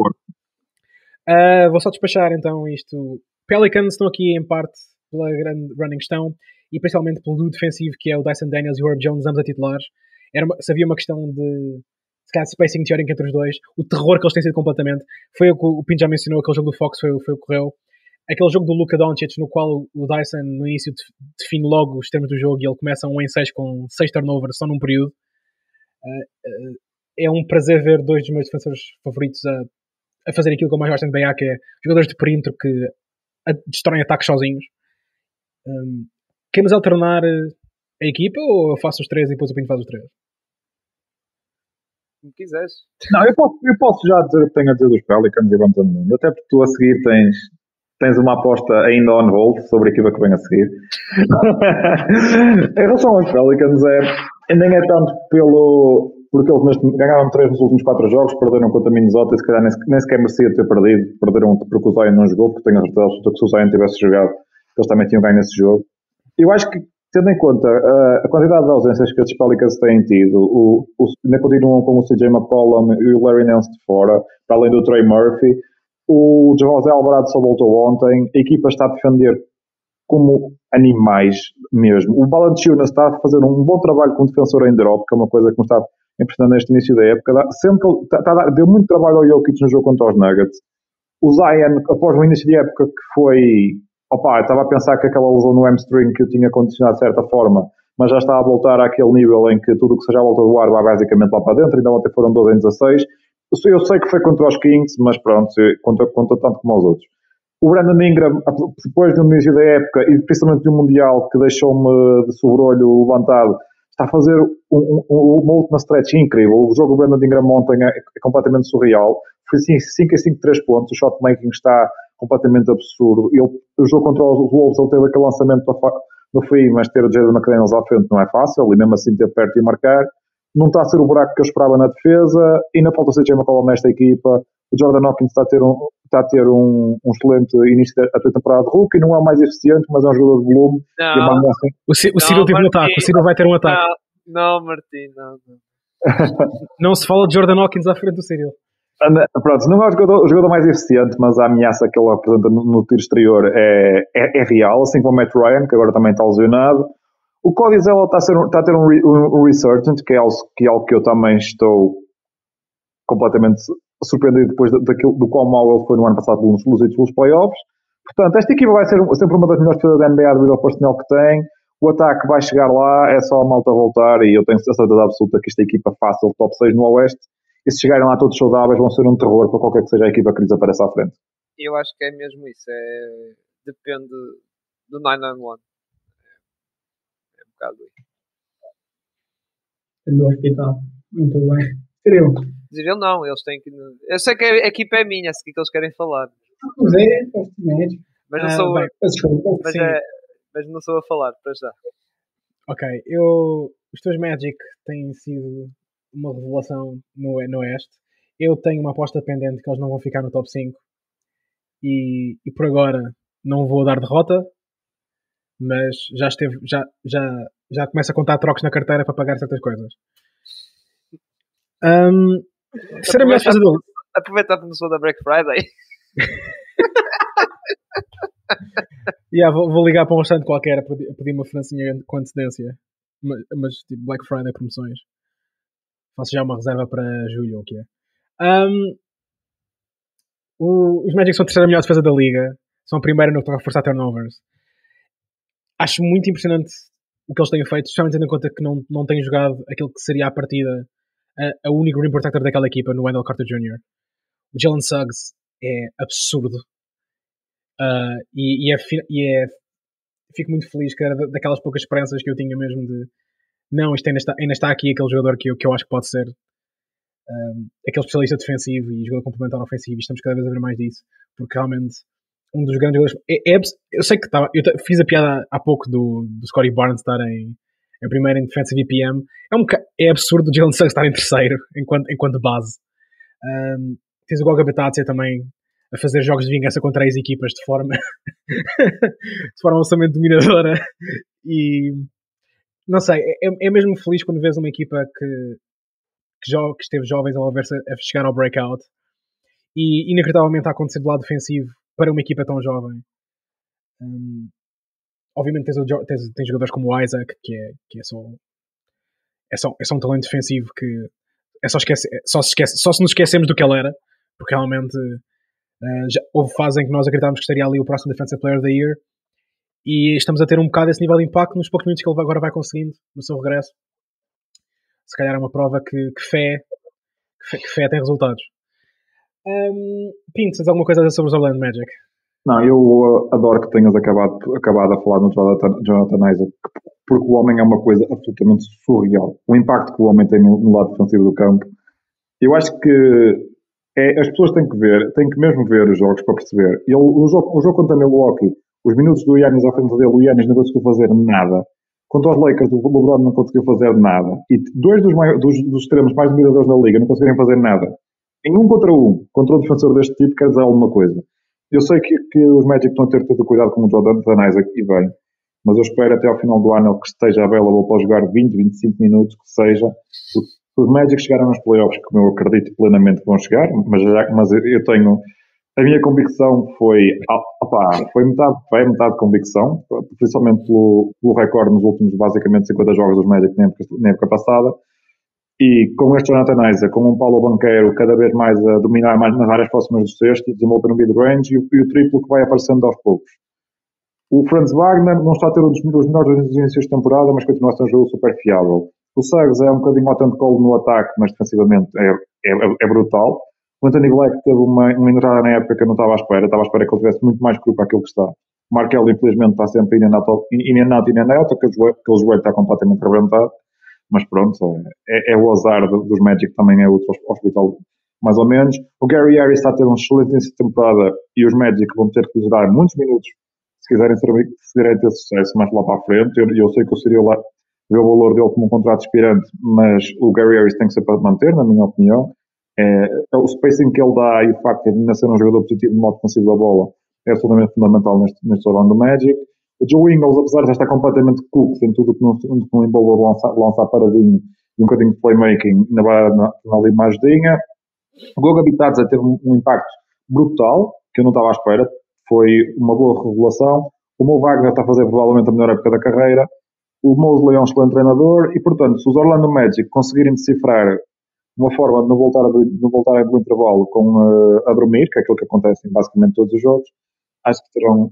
Ah, vou só despachar então isto. Pelicans estão aqui em parte pela grande running questão e principalmente pelo duo defensivo que é o Dyson Daniels e o Herb Jones, ambos a titulares. Era uma, se havia uma questão de se calhar spacing teórico entre os dois, o terror que eles têm sido completamente. Foi o que o Pinto já mencionou, aquele jogo do Fox foi, foi o que correu. Aquele jogo do Luka Doncic no qual o Dyson no início def- define logo os termos do jogo e ele começa um em 6 com 6 turnovers só num período. é um prazer ver dois dos meus defensores favoritos a, a fazer aquilo que eu mais gosto de NBA, que é jogadores de perímetro que destroem ataques sozinhos. Um, queremos alternar eh, a equipa ou eu faço os três e depois o Pinto faz os três? Como quiseres. Não, eu posso, eu posso já dizer o que tenho a dizer dos Pelicans e vamos andando. Até porque tu a seguir tens, tens uma aposta ainda on hold sobre a equipa que vem a seguir. em relação aos Pelicans, é, nem é tanto pelo. Porque eles neste- ganharam três nos últimos quatro jogos, perderam contra Minnesota e se calhar nem, nem sequer merecia ter perdido. Perderam porque o Zion não jogou, porque tenho a certeza absoluta que se o Zion tivesse jogado, eles também tinham ganho esse jogo. Eu acho que, tendo em conta uh, a quantidade de ausências que estes Pelicans têm tido, o, o, ainda continuam com o CJ McCollum e o Larry Nance de fora, para além do Trey Murphy. O José Alvarado só voltou ontem. A equipa está a defender como animais mesmo. O Valanciunas está a fazer um bom trabalho como defensor em drop, que é uma coisa que me está impressionando neste início da época. Sempre que ele a dar- deu muito trabalho ao Jokic no jogo contra os Nuggets. O Zion, após o início de época que foi Opa, eu estava a pensar que aquela lesão no hamstring que eu tinha condicionado de certa forma, mas já está a voltar àquele nível em que tudo o que seja à volta do ar vai basicamente lá para dentro, ainda ontem foram 12 em 16. Eu sei- que foi contra os Kings, mas pronto, conta, conta tanto como os outros. O Brandon Ingram, depois do início da época e principalmente do Mundial, que deixou-me de sobrolho levantado, está a fazer um, um, um- uma última stretch incrível. O jogo do Brandon Ingram ontem é, é completamente surreal. Foi 5 em 5, 3 pontos. O shot making está completamente absurdo. Ele, o jogo contra os Wolves, ele teve aquele lançamento no fim, mas ter o Jaden McDaniels à frente não é fácil, e mesmo assim ter perto e marcar. Não está a ser o buraco que eu esperava na defesa, e ainda falta o CJ McCollum nesta equipa. O Jordan Hawkins está a ter um, está a ter um, um excelente início da da temporada de rookie, não é o mais eficiente, mas é um jogador de volume. E a Não, assim, O, Ci- o Não, Cyril teve um ataque, o Cyril vai ter um ataque. não, não, Martim, não. não. Não se fala de Jordan Hawkins à frente do Cyril. Pronto, não é o jogador, o jogador mais eficiente, mas a ameaça que ele apresenta no, no tiro exterior é, é, é real, assim como o Matt Ryan, que agora também está lesionado. O Cody Zeller está a, ser, está a ter um, um, um resurgent, que é, algo, que é algo que eu também estou completamente surpreendido depois da- daquilo, do qual mal ele foi no ano passado pelos, pelos playoffs. Portanto, esta equipa vai ser sempre uma das melhores defesas da NBA devido ao personnel que tem. O ataque vai chegar lá, é só a malta voltar e eu tenho certeza absoluta que esta equipa fácil, top 6 no Oeste. E se chegarem lá todos saudáveis, vão ser um terror para qualquer que seja a equipa que lhes apareça à frente. Eu acho que é mesmo isso. É... Depende do 991. É, é um bocado isso. do hospital. Muito bem. Cyril, Dizer ele não, eles têm que. Eu sei que a equipa é minha, sei que eles querem falar. mas é. Mas não Ah, sou bem. eu. Peço desculpa. Mas, é, mas não sou a falar, para já. Ok, eu. Os teus Magic têm sido uma revelação no, no Oeste. Eu tenho uma aposta pendente que eles não vão ficar no top 5. E, e por agora não vou dar derrota. Mas já esteve. Já, já, já começo a contar trocos na carteira para pagar certas coisas. Um, ser a melhor defesa dele. Aproveitar não sou da Black Friday. Yeah, vou, vou ligar para um restaurante qualquer a pedir, a pedir uma francinha com antecedência. Mas, mas, tipo Black Friday promoções. Faço já uma reserva para julho, o que é. Os Magic são a terceira melhor defesa da liga. São a primeira no que toca a forçar turnovers. Acho muito impressionante o que eles têm feito, especialmente tendo em conta que não, não têm jogado aquilo que seria a partida a, a único rim protector daquela equipa no Wendell Carter Jr. O Jalen Suggs é absurdo. Uh, e, e, é, e é- fico muito feliz que era da- daquelas poucas esperanças que eu tinha mesmo de não, isto ainda está, ainda está aqui aquele jogador que eu, que eu acho que pode ser um, aquele especialista defensivo e jogador complementar ofensivo e estamos cada vez a ver mais disso porque realmente um dos grandes jogadores é, é eu sei que estava eu fiz a piada há pouco do, do Scotty Barnes estar em, em primeiro em defensive EPM é, um, é absurdo o Jalen Suggs estar em terceiro enquanto, enquanto base. Um, tens o Goga Betatsia também a fazer jogos de vingança contra as equipas de forma de forma absolutamente dominadora e não sei, é, é mesmo feliz quando vês uma equipa que, que, jo, que esteve jovens a, ver a chegar ao breakout e inacreditavelmente a acontecer do lado defensivo para uma equipa tão jovem. Um, obviamente tens, tens, tens, jogadores como o Isaac, que é, que é, só, é, só, é só um talento defensivo que é só, esquece, é só, se esquece, só se nos esquecemos do que ele era, porque realmente uh, já, houve fase em que nós acreditávamos que estaria ali o próximo Defensive Player of the Year e estamos a ter um bocado esse nível de impacto nos poucos minutos que ele agora vai conseguindo no seu regresso. Se calhar é uma prova que, que fé, que fé, que fé tem resultados. Um, Pinto, tens alguma coisa a dizer sobre os Orlando Magic? Não, eu uh, adoro que tenhas acabado, acabado a falar no Jonathan, Jonathan Isaac, porque o homem é uma coisa absolutamente surreal. O impacto que o homem tem no, no lado defensivo do campo. Eu acho que é, as pessoas têm que ver, têm que mesmo ver os jogos para perceber. Ele, o, jogo, o jogo contra Milwaukee, os minutos do Yannis à frente dele, o Yannis não conseguiu fazer nada. Contra os Lakers, o LeBron não conseguiu fazer nada. E dois dos, maiores, dos, dos extremos mais dominadores da liga não conseguiram fazer nada. Em um contra um, contra um defensor deste tipo, quer dizer alguma coisa. Eu sei que, que os Magic estão a ter todo o cuidado com o Jordan Isaac e bem, mas eu espero até ao final do ano que esteja available para jogar 20, 25 minutos, que seja. Os Magic chegaram aos playoffs, como eu acredito plenamente que vão chegar, mas, já, mas eu tenho. A minha convicção foi. Opa, foi metade fé, metade convicção, principalmente pelo, pelo recorde nos últimos, basicamente, 50 jogos dos Magic na época, na época passada. E com este Jonathan Isaac, com um Paulo Banqueiro cada vez mais a dominar mais nas áreas próximas do sexto desenvolver no mid-range e, e, o triplo que vai aparecendo aos poucos. O Franz Wagner não está a ter um dos melhores inícios de temporada, mas continua a ser um jogo super fiável. O Suggs é um bocadinho ao tanto colo no ataque, mas defensivamente é, é, é brutal. O Anthony Black teve uma, uma entrada na época que eu não estava à espera. Estava à espera que ele tivesse muito mais para aquilo que está. O Markel, infelizmente, está sempre in and out, in and out, joelho está completamente arrebentado mas pronto, é, é o azar dos Magic, também é outro hospital mais ou menos. O Gary Harris está a ter uma excelente temporada e os Magic vão ter que lhes dar muitos minutos se quiserem, ser, se quiserem ter sucesso mais lá para a frente. Eu, eu sei que eu seria lá ver o valor dele como um contrato expirante, mas o Gary Harris tem que ser para manter, na minha opinião. É, o spacing que ele dá e o facto de ainda ser um jogador positivo no modo defensivo da bola é absolutamente fundamental neste, neste Orlando Magic. O Joe Ingles, apesar de estar completamente cooked em tudo que não, que não envolve lançar, lançar paradinho e um bocadinho de playmaking, na, na ali dinha. O Goga Bitadze teve um, um, impacto brutal, que eu não estava à espera. Foi uma boa revelação. O Mo Wagner está a fazer provavelmente a melhor época da carreira. O Mosley é um excelente treinador. E, portanto, se os Orlando Magic conseguirem decifrar uma forma de não voltar a, não voltar do intervalo com, uh, a dormir, que é aquilo que acontece em basicamente todos os jogos, acho que terão,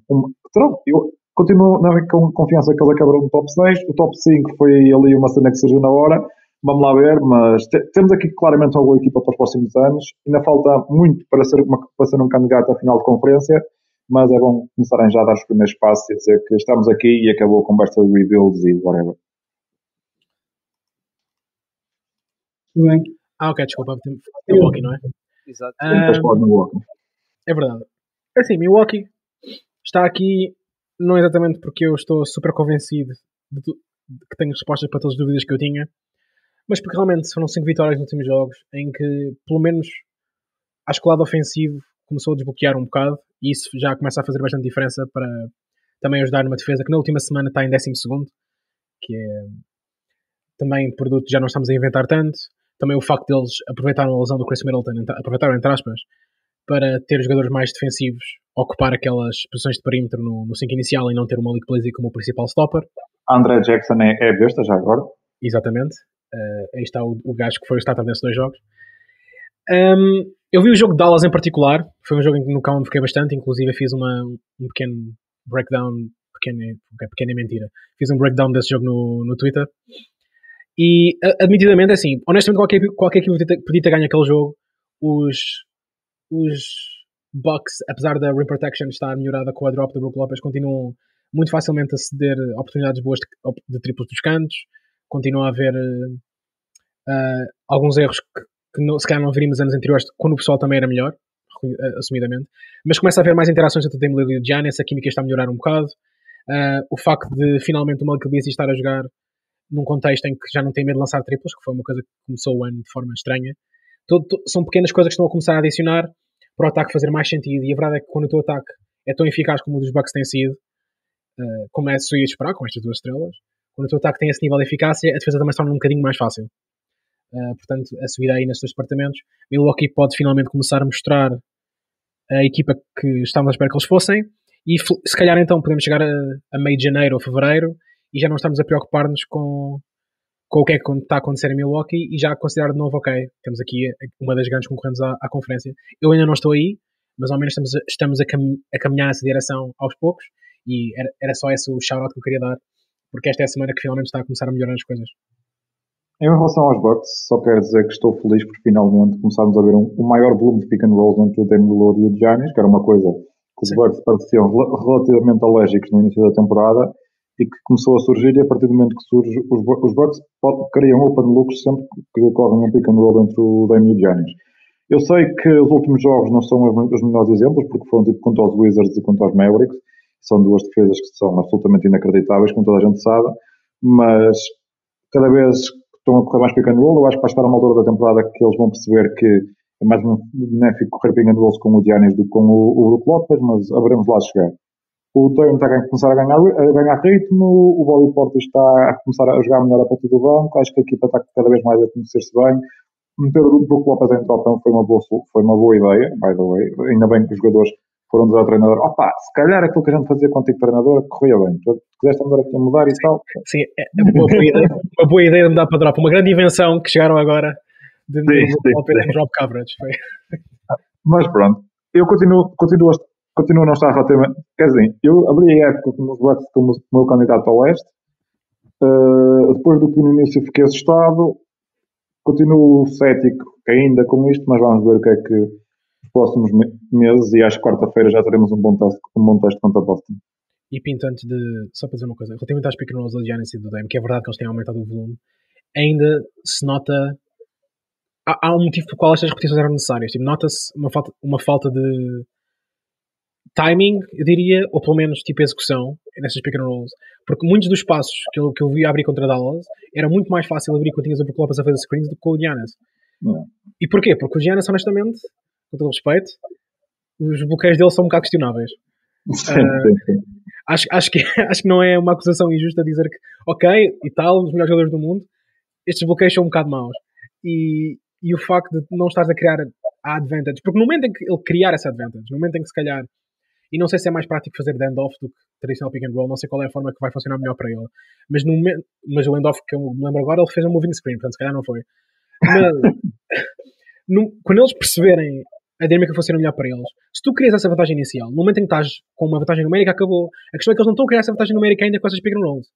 terão eu, Continuo com confiança que eles acabaram no top 6. O top 5 foi ali uma cena que surgiu na hora. Vamos lá ver, mas te, temos aqui claramente uma boa equipa para os próximos anos. Ainda falta muito para ser, uma, para ser um candidato à final de conferência, mas é bom começarem já a dar os primeiros passos e dizer que estamos aqui e acabou a conversa de rebuilds e whatever. Tudo bem. Ah, ok, desculpa. Milwaukee, não é? Exato. Um, é verdade. É assim, Milwaukee está aqui não exatamente porque eu estou super convencido de, de, que tenho respostas para todas as dúvidas que eu tinha, mas porque realmente foram 5 vitórias nos últimos jogos em que, pelo menos, acho que o lado ofensivo começou a desbloquear um bocado e isso já começa a fazer bastante diferença para também ajudar numa defesa que na última semana está em 12, que é também produto já não estamos a inventar tanto. Também o facto deles aproveitaram a lesão do Chris Middleton, aproveitaram entre aspas, para ter jogadores mais defensivos ocupar aquelas posições de perímetro no, no 5 inicial e não ter o Malik Blazey como o principal stopper. André Jackson é, é besta já agora? Exatamente. Uh, aí está o, o gajo que foi o starter nesses dois jogos. Um, eu vi o jogo de Dallas em particular. Foi um jogo em que no qual me fiquei bastante. Inclusive fiz uma, um pequeno breakdown. Pequeno, pequena é mentira. Fiz um breakdown desse jogo no, no Twitter. E admitidamente, assim, honestamente, qualquer, qualquer equipe podia ter ganho aquele jogo. Os, os Bucks, apesar da rim protection estar melhorada com a drop do Brook Lopez, continuam muito facilmente a ceder oportunidades boas de, de triplos dos cantos. Continua a haver uh, alguns erros que, que não, se calhar não veríamos anos anteriores, quando o pessoal também era melhor, uh, assumidamente. Mas começa a haver mais interações entre o Dame e o Giannis, a química está a melhorar um bocado. Uh, o facto de finalmente o Malik Beasley estar a jogar num contexto em que já não tem medo de lançar triplos, que foi uma coisa que começou o ano de forma estranha. Todo, são pequenas coisas que estão a começar a adicionar para o ataque fazer mais sentido. E a verdade é que quando o teu ataque é tão eficaz como o dos Bucks tem sido, uh, como é de esperar com estas duas estrelas, quando o teu ataque tem esse nível de eficácia, a defesa também se torna um bocadinho mais fácil. Uh, portanto, a subida aí nestes departamentos, Milwaukee pode finalmente começar a mostrar a equipa que estávamos à espera que eles fossem e se calhar então podemos chegar a, a meio de janeiro ou fevereiro e já não estamos a preocupar-nos com, com o que é que está a acontecer em Milwaukee e já considerar de novo, ok, temos aqui uma das grandes concorrentes à, à conferência. Eu ainda não estou aí, mas ao menos estamos a, estamos a, cam a caminhar nessa direção aos poucos e era, era só esse o shout-out que eu queria dar, porque esta é a semana que finalmente está a começar a melhorar as coisas. Em relação aos Bucks, só quero dizer que estou feliz por finalmente começarmos a ver um, um maior volume de pick and rolls entre o Damian Lillard e o Giannis, que era uma coisa que os. Bucks pareciam relativamente alérgicos no início da temporada e que começou a surgir e a partir do momento que surge os, os Bucks criam open looks sempre que correm um pick and roll entre o Damian e o Giannis. Eu sei que os últimos jogos não são os, melhores exemplos porque foram tipo contra os Wizards e contra os Mavericks são duas defesas que são absolutamente inacreditáveis como toda a gente sabe mas cada vez estão a correr mais pick and roll eu acho que vai estar uma altura da temporada que eles vão perceber que é mais benéfico correr pick and rolls com o Giannis do que com o, o Brook Lopez mas haveremos lá chegar o Tatum está a começar a ganhar, a ganhar ritmo, o Bobby Portis está a começar a jogar melhor a partir do banco, acho que a equipa está cada vez mais a conhecer-se bem. Meter o Brook Lopez em top foi uma, boa, foi uma boa ideia, by the way. Ainda bem que os jogadores foram dizer ao treinador: opa, se calhar aquilo que a gente fazia com o antigo treinador corria bem. Tu quiseste andar aqui a mudar e tal. Sim, é uma boa, ideia, uma boa ideia de mudar para drop. Uma grande invenção que chegaram agora de, sim, de em drop coverage. Foi. Mas pronto, eu continuo, continuo a continua a não estar relativamente. Quer dizer, eu abri a época com os Bucks como meu candidato ao Oeste. Uh, depois do que no início fiquei assustado, continuo cético ainda com isto, mas vamos ver o que é que os próximos meses e acho que quarta-feira já teremos um bom teste, um bom teste contra Boston. E Pinto, antes de. Só para dizer uma coisa, relativamente às and rolls Giannis e do Dame, que é verdade que eles têm aumentado o volume, ainda se nota. Há, há um motivo pelo qual estas repetições eram necessárias. Tipo, Nota-se uma falta, uma falta de timing, eu diria, ou pelo menos tipo execução nessas pick and rolls. Porque muitos dos passos que eu, que eu vi abrir contra Dallas era muito mais fácil abrir quando tinhas o Brook Lopez a fazer screens do que com o Giannis. E porquê? Porque o Giannis, honestamente, com todo respeito, os bloqueios dele são um bocado questionáveis. uh, acho, acho, que, acho que não é uma acusação injusta dizer que, ok, e tal, um dos melhores jogadores do mundo, estes bloqueios são um bocado maus. E, e o facto de não estares a criar a advantage, porque no momento em que ele criar essa advantage, no momento em que se calhar e não sei se é mais prático fazer de off do que tradicional pick and roll, não sei qual é a forma que vai funcionar melhor para ele. Mas, no mas o end-off que eu me lembro agora, ele fez um moving screen, portanto, se calhar não foi. Mas, no, quando eles perceberem a dinâmica funciona melhor para eles, se tu crias essa vantagem inicial, no momento em que estás com uma vantagem numérica, acabou. A questão é que eles não estão a criar essa vantagem numérica ainda com essas pick and rolls.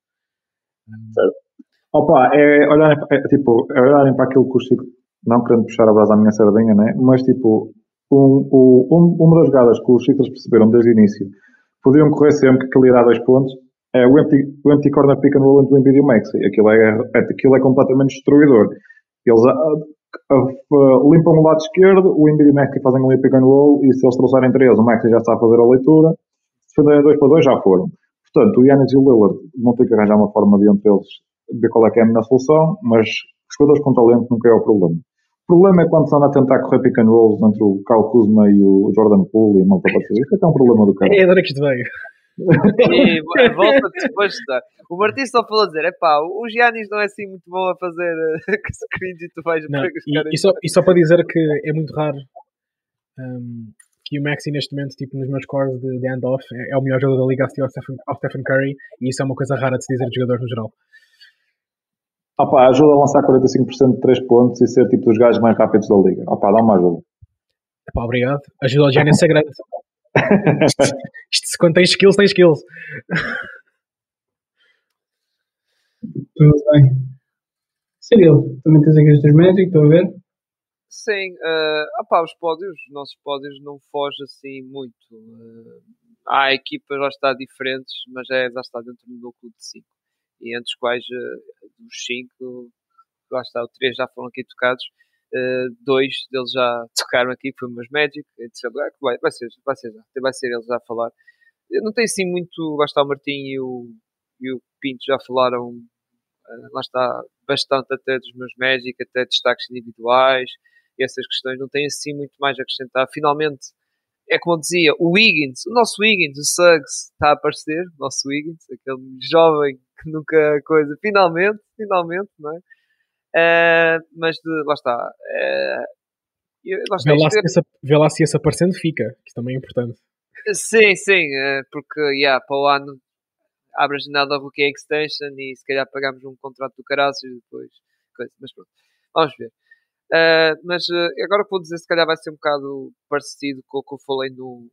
Certo. Opa, é olharem, é, tipo, é olharem para aquilo que o Chico, não querendo puxar a brasa à minha sardinha, né? mas tipo, um, um, uma das jogadas que os Chiefs perceberam desde o início podiam correr sempre que ele irá dois pontos é o empty, o empty corner pick and roll entre o Embiid e o Maxi. Aquilo é, é, aquilo é completamente destruidor. Eles a, a, a, limpam o lado esquerdo, o Embiid e o Maxi fazem ali pick and roll e se eles trouxerem três, o Maxi já está a fazer a leitura. Se fizerem dois para dois, já foram. Portanto, o Yannis e o Lillard vão ter que arranjar uma forma de entre eles ver qual é que é a melhor solução, mas jogadores com talento nunca é o problema. O problema é quando estão a tentar correr pick and rolls entre o Kyle Kuzma e o Jordan Poole e a malta parceira. Isso é que é um problema do cara. É, agora que isto veio. E volta depois de estar. O Martim só falou a dizer: é pá, o Giannis não é assim muito bom a fazer uh, screens e tu vais não, e, e, só, e só para dizer que é muito raro um, que o Maxi neste momento, tipo nos meus cores de, de handoff, é, é o melhor jogador da liga ao Stephen, ao Stephen Curry e isso é uma coisa rara de se dizer de jogadores no geral. Opa, ajuda a lançar 45% de 3 pontos e ser tipo dos gajos mais rápidos da liga. Opa, dá uma ajuda. Epá, obrigado. Ajuda o Giannis ser grande. isto, isto, quando tem skills, tem skills. Tudo bem. Cirilo, também tens aqui os teus Magic, estou a ver? Sim, uh, opá, os pódios, os nossos pódios não fogem assim muito. Uh, há equipas lá está diferentes, mas é já está dentro do núcleo de 5 e entre os quais uh, dos cinco, lá está, o três já foram aqui tocados, uh, dois deles já tocaram aqui, foi o meus Magic, em terceiro lugar, que vai, vai ser, vai ser, vai ser eles a falar. Eu não tenho assim muito, lá está o Martim e o, e o Pinto já falaram, uh, lá está, bastante até dos meus Magic, até destaques individuais, e essas questões, não tenho assim muito mais a acrescentar. Finalmente, é como eu dizia, o Wiggins, o nosso Wiggins, o Suggs, está a aparecer, o nosso Wiggins, aquele jovem que nunca coisa. Finalmente, finalmente, não é? Eh, mas de- lá está. eh, eu- lá está, Vê lá, isto se é- esse, vê lá se esse aparecendo fica, que também é importante. Sim, sim, eh, porque yeah, para o ano abre a janela da Rookie Extension e se calhar pagamos um contrato do Caraças e depois coisa. Mas pronto, vamos ver. Eh, mas agora vou dizer, se calhar vai ser um bocado parecido com o que eu falei no,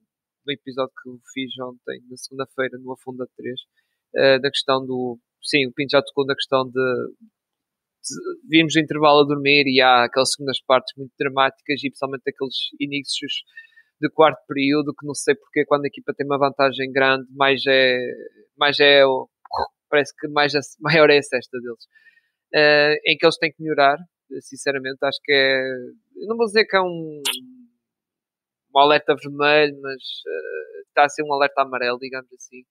no episódio que eu fiz ontem, na segunda-feira, no Afunda 3, eh, da questão do. Sim, o Pinto já tocou na questão de, de o intervalo a dormir e há aquelas segundas partes muito dramáticas e principalmente aqueles inícios de quarto período que não sei porque quando a equipa tem uma vantagem grande mais é mais é parece que mais a- maior é a cesta deles Eh, em que eles têm que melhorar sinceramente acho que é não vou dizer que é um um alerta vermelho mas eh, está a ser um alerta amarelo digamos assim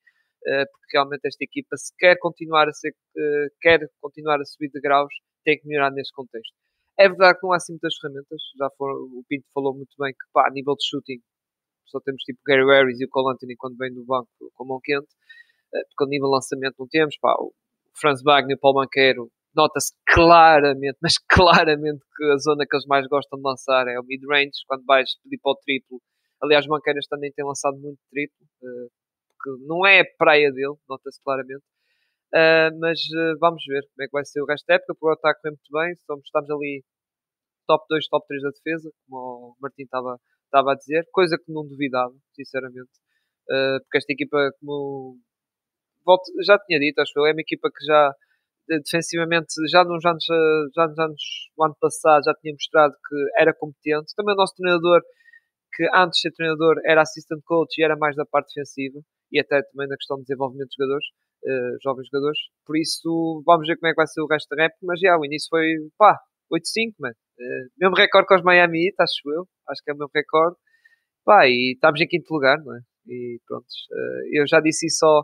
porque realmente esta equipa se quer continuar a ser eh, quer continuar a subir de graus tem que melhorar neste contexto é verdade que não há assim muitas ferramentas. Já foram, o Pinto falou muito bem que, pá, a nível de shooting, só temos tipo Gary Harris e o Cole Anthony quando vem do banco com mão quente. Eh, Porque a nível de lançamento não temos. Pá, o Franz Wagner e o Paulo Banqueiro nota-se claramente, mas claramente que a zona que eles mais gostam de lançar é o mid-range, quando vais pedir para o triplo. Aliás, o Banqueiras também tem lançado muito triplo, porque não é a praia dele, nota-se claramente. Uh, mas uh, vamos ver como é que vai ser o resto da época. Por agora está a muito bem. Estamos, estamos ali top 2, top 3 da defesa, como o Martim estava estava a dizer, coisa que não duvidava, sinceramente. Uh, porque esta equipa, como volto, já tinha dito, acho que é uma equipa que já eh, defensivamente, já nos anos, já nos anos do ano passado, já tinha mostrado que era competente. Também o nosso treinador, que antes de ser treinador era assistant coach e era mais da parte defensiva, e até também na questão de desenvolvimento de jogadores uh, jovens jogadores. Por isso, vamos ver como é que vai ser o resto da época. Mas já, o início foi, pá, 8-5, mano. Uh, mesmo recorde com os Miami Heat, acho eu. Acho que é o meu recorde. Pá, e estamos em quinto lugar, não é? E pronto. Uh, eu já disse isso só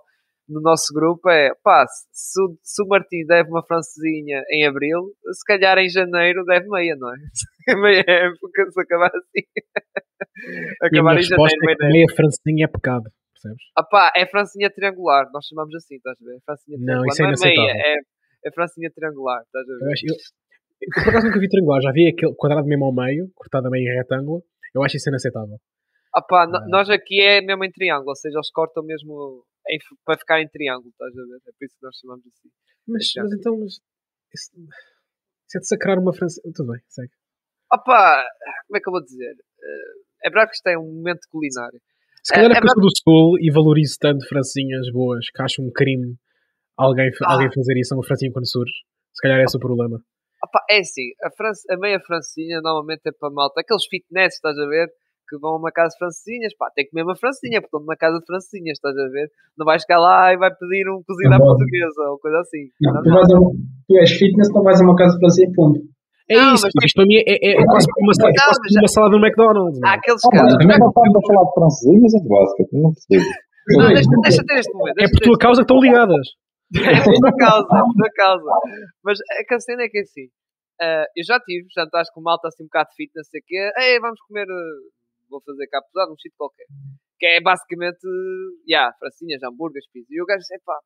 no nosso grupo: é pá, se, o- se o Martim deve uma francesinha em abril, se calhar em janeiro deve meia, não é? meia época, se acabar assim. Acabar em janeiro, é meia francesinha é pecado, percebes? ah pá, é francinha triangular, nós chamamos assim, estás a ver? É francinha Não, triangular. isso é não é meia, inaceitável. é, é francinha triangular, estás a Eu, ver? acho, eu, eu, por acaso nunca vi triangular, já vi aquele quadrado mesmo ao meio, cortado a meio em retângulo. Eu acho isso inaceitável. Ah pá, Ah. nós aqui é mesmo em triângulo, ou seja, eles cortam mesmo em- para ficar em triângulo, estás a ver? É por isso que nós chamamos assim. Mas, mas então, mas, isso, isso é de sacrar uma França. Tudo bem, segue. Pá, como é que eu vou dizer? Eh, É verdade que isto é um momento culinário. Se calhar É- é, é porque eu sou do Sul e valorizo tanto francinhas boas que acho um crime alguém, Ah. alguém fazer isso a uma francinha quando surge. Se calhar é esse o problema. Pá, é assim, a, França, a meia francinha normalmente é para malta. Aqueles fitness, estás a ver? Que vão a uma casa de francinhas, pá, tem que comer uma francinha, porque estão numa casa de francinhas, estás a ver? Não vais chegar lá e vai pedir um cozido à portuguesa ou coisa assim. Não, Não, tu, não. vais a, tu és fitness, não vais a uma casa para si, ponto. É Não, isso, mas para mim é, é, é quase como uma, sala- é quase mas uma salada no McDonald's. Há não é? aqueles Ah, mas casos. também não estamos a falar de francesinhas ou de basquete? Não percebo. Não, deixa, deixa ter este momento. É por tua causa que estão ligadas. É por tua causa, é por tua causa. Mas a que a cena é que é assim. ah, eu já tive jantares com malta assim um bocado de fitness, sei que Ei, vamos comer. ah, vou fazer cá pesado, num sítio qualquer. Que é basicamente. Ya, francinhas, hambúrgueres, pizza. E o gajo diz: pá,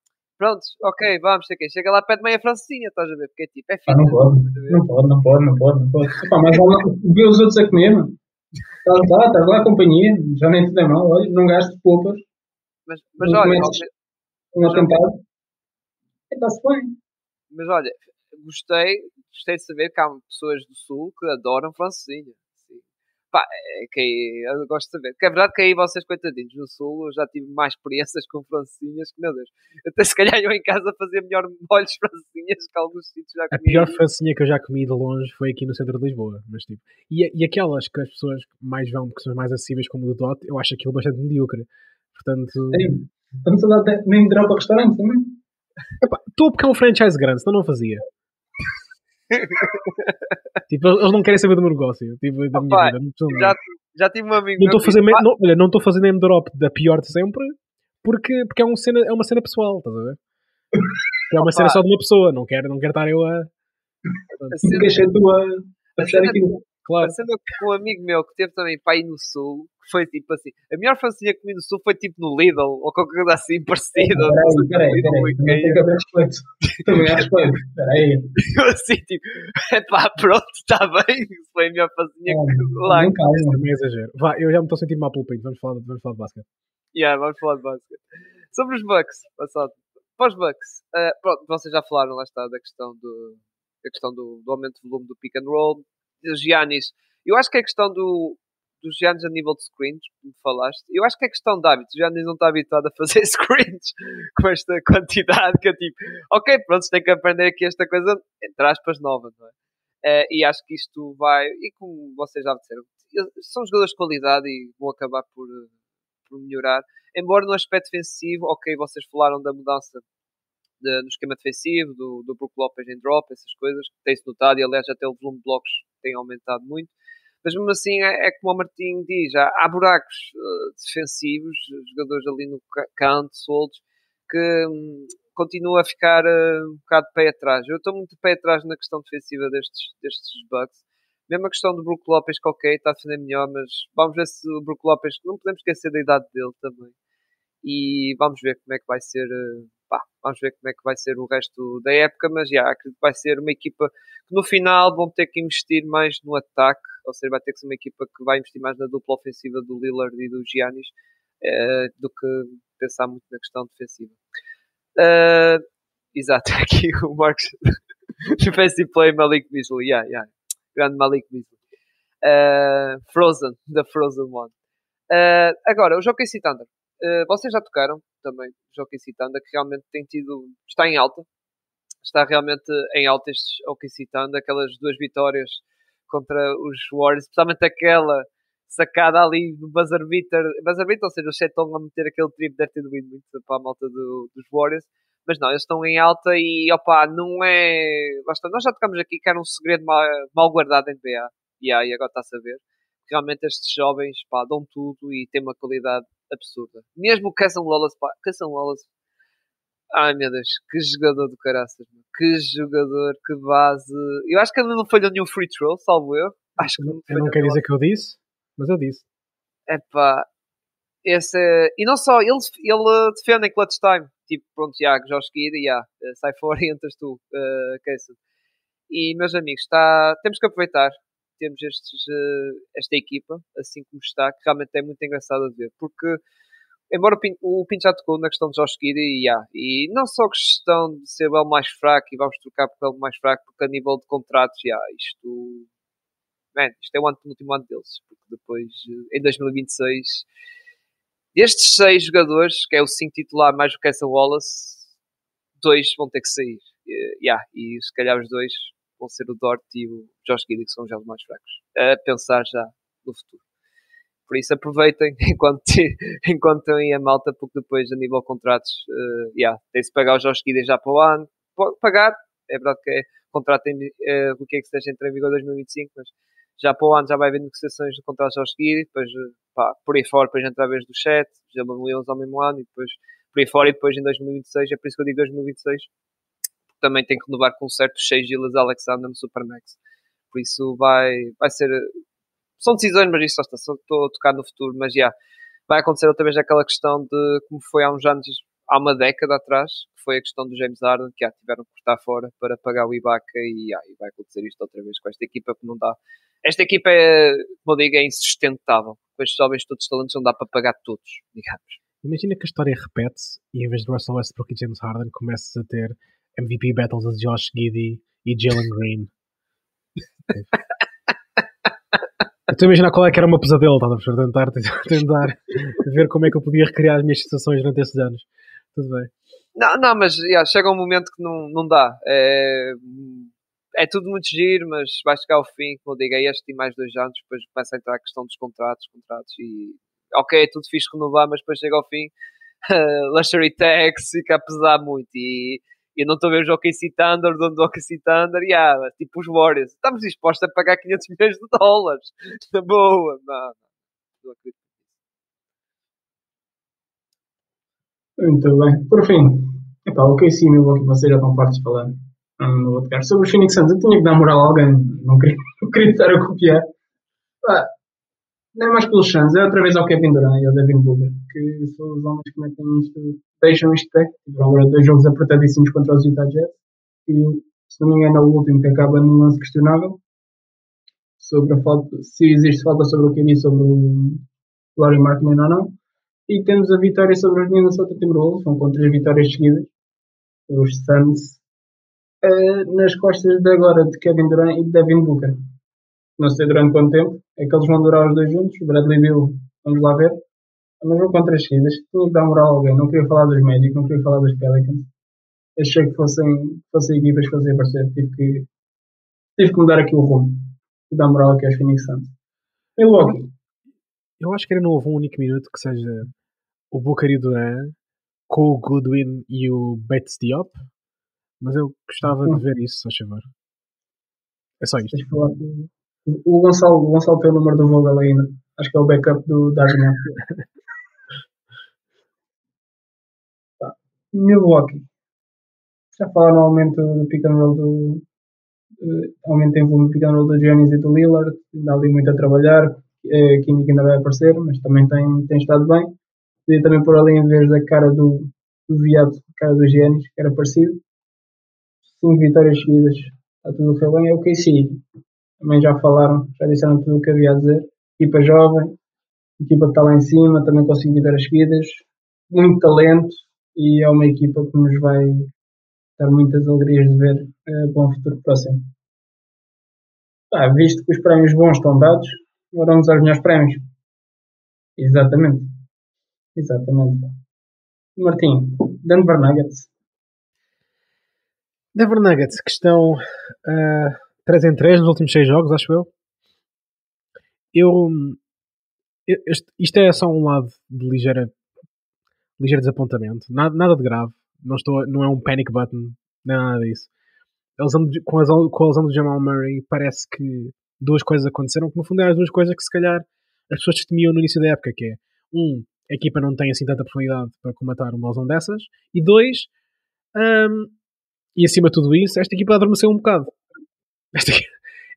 pronto, ok, vamos, sei o quê. Chega lá, pede meia francinha, estás a ver? Porque é tipo, é Ah, não pode, não pode, não pode, não pode, não pode. Epá, mas vale ver os outros a comer, mano. Estás lá, estás lá a companhia, já nem te dá mal, olha, não gastes poupas, Mas, mas Não olha, um atentado. Está-se bem. mas olha, gostei, gostei de saber que há pessoas do Sul que adoram francesinha. Pá, é que eu gosto de saber. Que é verdade que aí vocês, coitadinhos, no Sul, eu já tive mais experiências com francesinhas que, meu Deus, até se calhar eu em casa fazia melhor molhos francesinhas que alguns sítios já A comi. pior francinha que eu já comi de longe foi aqui no centro de Lisboa. Mas, tipo, e, e aquelas que as pessoas mais vão, porque são mais acessíveis como o do Dot, eu acho aquilo bastante medíocre. Portanto, Sim. Estamos a dar até- mesmo drop para restaurante também. estou a porque é um franchise grande, senão não fazia. Tipo, eles não querem saber do meu negócio, tipo, da minha Opa, vida. Não, Já, já tive um amigo não estou a fazer, me- "Pá, não, olha, não estou a fazer name drop da pior de sempre porque, porque é, um cena, é uma cena pessoal, estás a ver? É uma Opa. cena só de uma pessoa, não quero, não quero estar eu a. a Não cena- a, a fechar cena-. Claro. Com um amigo meu que teve também para ir no Sul, que foi tipo assim, a melhor francesinha que comi no Sul foi tipo no Lidl, ou qualquer coisa assim parecida. Peraí, peraí, peraí. Também respeito. Peraí. Eu assim, tipo, epá, pronto, está bem, foi a melhor francesinha que lá. Não calma. Também é exagero. Vá, eu já me estou a sentir mal pelo peito. Vamos falar, de- vamos falar de basquete. Yeah, vamos falar de basquete. Sobre os Bucks, passado. Para os Bucks, eh, pronto, vocês já falaram, lá está, da questão do, da questão do, do aumento de volume do pick and roll. Giannis, eu acho que é a questão do, dos Giannis a nível de screens, como falaste, eu acho que é questão de hábitos. O Giannis não está habituado a fazer screens com esta quantidade que é tipo, ok, pronto, tem que aprender aqui esta coisa, entre aspas, nova, não é? Eh, e acho que isto vai, e como vocês já disseram, são jogadores de qualidade e vão acabar por, eh, por melhorar. Embora no aspecto defensivo, ok, vocês falaram da mudança de- no esquema defensivo, do, do Brook Lopez em drop, essas coisas, que tem-se notado, e aliás até o volume de blocos tem aumentado muito. Mas mesmo assim, é, é como o Martinho diz, há, há buracos eh, defensivos, jogadores ali no ca- canto, soltos, que hum, continua a ficar eh, um bocado de pé atrás. Eu estou muito de pé atrás na questão defensiva destes, destes Bucks. Mesmo a questão do Brook Lopez, que ok, está a defender melhor, mas vamos ver se o Brook Lopez, não podemos esquecer da idade dele também. E vamos ver como é que vai ser, eh, pá, vamos ver como é que vai ser o resto da época, mas já, acredito que vai ser uma equipa que no final vão ter que investir mais no ataque, ou seja, vai ter que ser uma equipa que vai investir mais na dupla ofensiva do Lillard e do Giannis, eh, do que pensar muito na questão defensiva. Eh, exato, aqui o Marcos Defensive Play Malik Beasley, yeah, yeah. grande Malik Beasley. Eh, Frozen, the Frozen One. Eh, agora, o OKC Thunder. Eh, vocês já tocaram também OKC Thunder, que realmente tem tido, está em alta. Está realmente em alta estes OKC Thunder, aquelas duas vitórias contra os Warriors, especialmente aquela sacada ali no buzzer beater, buzzer beater, ou seja, o Chetong a meter aquele trip deve ter doído muito para a malta do- dos Warriors, mas não, eles estão em alta e opa, não é. Basta, nós já tocamos aqui que era um segredo mal, mal guardado em NBA, e aí agora está a saber. Realmente estes jovens pá, dão tudo e têm uma qualidade absurda. Mesmo o Casson Wallace, pá, Casson Wallace, ai meu Deus, que jogador do caraças, que jogador, que base. Eu acho que ele não falhou nenhum free throw, salvo eu. Acho que não Eu não quero dizer que eu disse, mas eu disse. Epá, esse é- E não só, ele, ele defende em clutch time. Tipo, pronto, já, Josh Giddy, já, eh, sai fora e entras tu, uh, Casey. E, meus amigos, está, temos que aproveitar. Temos estes, eh, esta equipa, assim como está, que realmente é muito engraçado a ver. Porque, embora o Pinto, já tocou na questão de Josh já, e não só questão de ser o elo mais fraco e vamos trocar por elo mais fraco, porque a nível de contratos, já, isto man, isto é o último ano deles, porque depois, eh, em 2026, destes seis jogadores, que é o 5 titular mais o Castle Wallace, dois vão ter que sair. Eh, yeah, e se calhar os dois vão ser o Dort e o Josh Giddy, que são já os mais fracos. A pensar já no futuro. Por isso aproveitem enquanto, enquanto aí a malta, porque depois a nível de contratos, eh, yeah, tem-se pagar o Josh Giddy já para o ano. Pagar, é verdade que é, contrato tem, eh, o que é que esteja entre em vigor 2025, mas já para o ano já vai haver negociações de contratos ao seguir, depois eh, pá, por aí fora, depois entra a vez do chat, já Williams ao mesmo ano, e depois por aí fora, e depois em 2026, é por isso que eu digo 2026, porque também tem que renovar com certos 6 Gilas Alexander no Supermax. Por isso vai, vai ser. São decisões, mas isso só está, só estou a tocar no futuro, mas já vai acontecer outra vez aquela questão de como foi há uns anos, há uma década atrás, que foi a questão do James Harden, que já tiveram que cortar fora para pagar o Ibaka, e, ah, e vai acontecer isto outra vez com esta equipa que não dá. Esta equipa é, como eu digo, é insustentável. Com estes jovens todos talentos não dá para pagar todos, digamos. Imagina que a história repete-se e em vez de Russell Westbrook e James Harden começas a ter MVP battles de Josh Giddy e Jalen Green. Estou a imaginar qual é que era o meu pesadelo, a perceber? Tentar, tentar ver como é que eu podia recriar as minhas sensações durante esses anos. Tudo bem. Não, não, mas yeah, chega um momento que não, não dá. É, é tudo muito giro, mas vai chegar ao fim, como eu digo, é este e mais dois anos, depois começa a entrar a questão dos contratos, contratos e ok, é tudo fixe renovar, mas depois chega ao fim, luxury tax fica a pesar muito e eu não estou a ver os OKC Thunder, dono do OKC Thunder, yeah, tipo os Warriors, estamos dispostos a pagar 500 milhões de dólares, na boa, não, não, acredito. Muito bem. Por fim, epá, o KC e Milwaukee, vocês já estão fartos de falar. Vou tocar. Sobre os Phoenix Suns, eu tinha que dar moral a alguém. Não queria, não queria estar a copiar. Pá, não é mais pelos Suns, é outra vez ao Kevin Durant e ao Devin Booker, que são os homens que metem isto, deixam isto pé. Tiveram agora dois jogos apertadíssimos contra os Utah Jazz. E, se não me engano, é o último que acaba num lance questionável. Sobre a falta, se existe falta sobre o disse sobre o Laurie Martin ou não. E temos a vitória sobre os Minnesota Timberwolves, são com três vitórias seguidas. Os Suns uh, nas costas de agora de Kevin Durant e de Devin Booker. Não sei durante quanto tempo, é que eles vão durar os dois juntos. Bradley Bill, vamos lá ver. Mas vou contra as seguidas. Tinha que dar moral a alguém. Não queria falar dos Magic, não queria falar dos Pelicans. Achei que fossem, fossem equipas que fossem aparecer. Tive que, tive que mudar aqui o rumo. E dar moral aqui aos Phoenix Suns. Milwaukee. Eu acho que ainda não houve um único minuto que seja o Booker e o Durant com o Goodwin e o Bates Diop mas eu gostava de ver isso, se favor. É só isto. O Gonçalo, o Gonçalo tem o número do Vogel ainda. Acho que é o backup do Darwin. Milwaukee. Já falaram no aumento do pick and roll do. Uh, aumento em volume do pick and roll do Giannis e do Lillard. Ainda ali muito a trabalhar. A química ainda vai aparecer, mas também tem, tem estado bem. Podia também pôr ali em vez da cara do, do viado, a cara do Giannis, que era parecido cinco vitórias seguidas, está tudo foi bem, é o KC. Também já falaram, já disseram tudo o que havia a dizer. Equipa jovem, equipa que está lá em cima, também cinco vitórias seguidas, muito talento e é uma equipa que nos vai dar muitas alegrias de ver uh, para um futuro próximo. Ah, visto que os prémios bons estão dados, agora vamos aos melhores prémios. Exatamente. Exatamente. Martim, Denver Nuggets. Denver Nuggets, que estão uh, 3 em 3 nos últimos 6 jogos, acho eu. Eu. Isto é só um lado de ligeira, ligeiro desapontamento. Nada, nada de grave. Não, estou, não é um panic button, nem nada disso. com, a, com a lesão do Jamal Murray, parece que duas coisas aconteceram, que no fundo eram as duas coisas que se calhar as pessoas temiam no início da época, que é, um, a equipa não tem assim tanta profundidade para comatar uma lesão dessas, e dois, um, e acima de tudo isso, esta equipa adormeceu um bocado. Esta,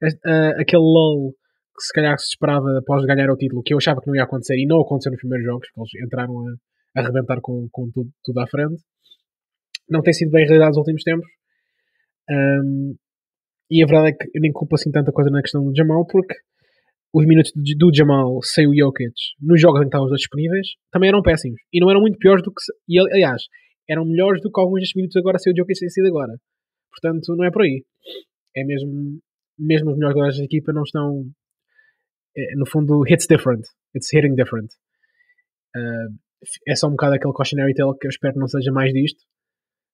esta, uh, aquele lull que se calhar se esperava após ganhar o título, que eu achava que não ia acontecer e não aconteceu nos primeiros jogos, porque eles entraram a arrebentar com, com tudo, tudo à frente, não tem sido bem realidade nos últimos tempos. Um, e a verdade é que eu nem culpo assim tanta coisa na questão do Jamal, porque os minutos do Jamal sem o Jokic nos jogos em que estavam os dois disponíveis também eram péssimos e não eram muito piores do que. E aliás, eram melhores do que alguns destes minutos agora se o Jokic tem sido agora. Portanto, não é por aí. É mesmo, mesmo os melhores jogadores da equipa não estão, é, no fundo, hits different. It's hitting different. Uh, é só um bocado aquele cautionary tale que eu espero que não seja mais disto.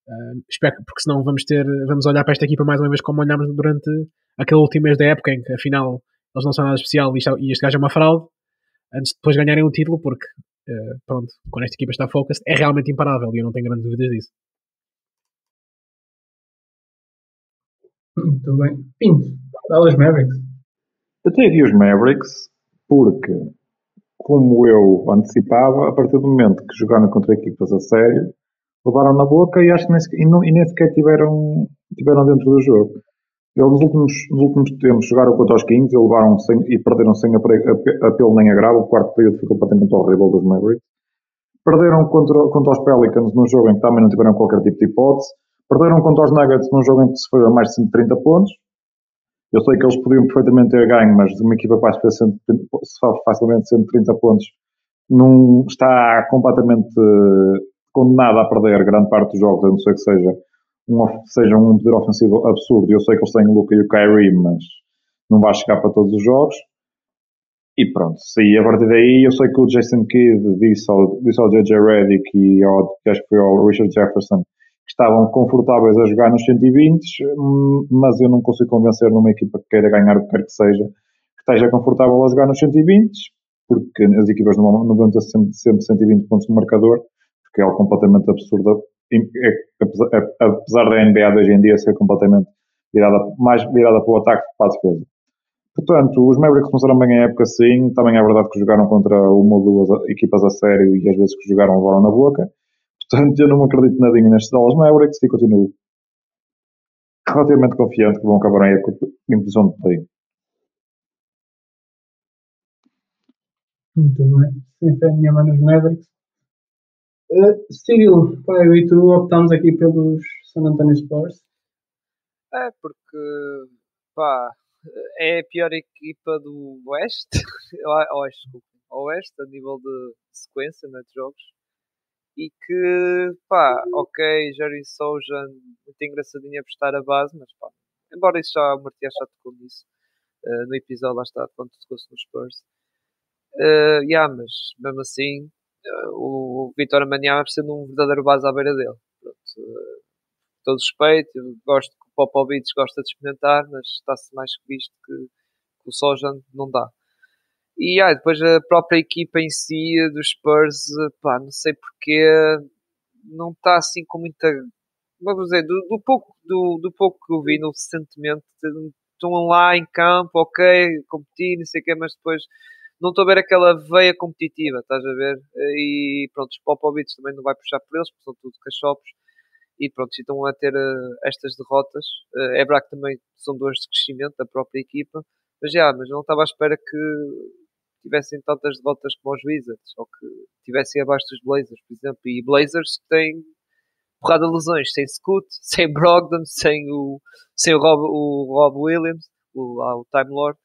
Uh, espero que, porque senão vamos ter, vamos olhar para esta equipa mais uma vez como olhámos durante aquele último mês da época em que afinal eles não são nada especial e este gajo é uma fraude antes de depois ganharem o título porque uh, pronto, quando esta equipa está focused, é realmente imparável e eu não tenho grandes dúvidas disso. Muito bem. Pinto, Dallas Mavericks. Eu tenho aqui os Mavericks porque, como eu antecipava, a partir do momento que jogaram contra equipas a sério, levaram na boca e acho que nem sequer, e não, e nem sequer tiveram, tiveram dentro do jogo. Eles nos últimos, nos últimos tempos jogaram contra os Kings e, levaram sem, e perderam sem apelo nem agravo. O quarto período foi completamente horrível dos Mavericks. Perderam contra, contra os Pelicans num jogo em que também não tiveram qualquer tipo de hipótese. Perderam contra os Nuggets num jogo em que se foi a mais de 130 pontos. Eu sei que eles podiam perfeitamente ter ganho, mas uma equipa que faz facilmente 130 pontos não está completamente eh, condenada a perder grande parte dos jogos, a não ser que seja um, seja um poder ofensivo absurdo. Eu sei que eles têm o Luca e o Kyrie, mas não vai chegar para todos os jogos. E pronto, sim, a partir daí eu sei que o Jason Kidd disse ao, disse ao JJ Redick e ao, acho que foi ao Richard Jefferson que estavam confortáveis a jogar nos 120, mas eu não consigo convencer numa equipa que queira ganhar o que quer que seja, que esteja confortável a jogar nos 120, porque as equipas não vão ter sempre, sempre 120 pontos no marcador, porque é algo completamente absurdo é, apesar da NBA de hoje em dia ser completamente virada, mais virada para o ataque que para a defesa. Portanto, os Mavericks começaram bem a época sim, também é verdade que jogaram contra uma ou duas equipas a sério e às vezes que jogaram levaram na boca. Portanto, eu não me acredito nadinho nestes Dallas Mavericks e continuo relativamente confiante que vão acabar em, em posição de play. Muito bem. Sem fé nenhuma nos Mavericks. Uh, Cyril, pá, eu e tu optámos aqui pelos San Antonio Spurs. É, porque, pá, é a pior equipa do Oeste, Oeste, desculpa, Oeste, a nível de sequência né, de jogos. E que, pá, ok, Jerry Soujan, muito engraçadinho a prestar a base, mas pá, embora isso já o Martias já tocou nisso uh, no episódio lá está, quando tocou-se nos Spurs. Uh, yeah, mas mesmo assim, uh, o Vitor Amanhã sendo um verdadeiro base à beira dele. Pronto, uh, todo respeito, gosto que o Popovic gosta de experimentar, mas está-se mais que visto que, que o Sojan não dá. E ah, depois a própria equipa em si dos Spurs, pá, não sei porque não está assim com muita. Vamos dizer, do, do, pouco, do, do pouco que eu vi no, recentemente, estão lá em campo, ok, competir, não sei o quê, mas depois não estou a ver aquela veia competitiva, estás a ver? E pronto, os Popovic também não vai puxar por eles, porque são tudo cachopos e pronto, estão a ter uh, estas derrotas. Uh, é verdade que também são duas de crescimento da própria equipa, mas já, mas não estava à espera que tivessem tantas derrotas como os Wizards, ou que tivessem abaixo dos Blazers, por exemplo, e Blazers que têm porrada de lesões, sem Scoot, sem Brogdon, sem o, sem o, Rob, o Rob Williams, o, o Time Lord,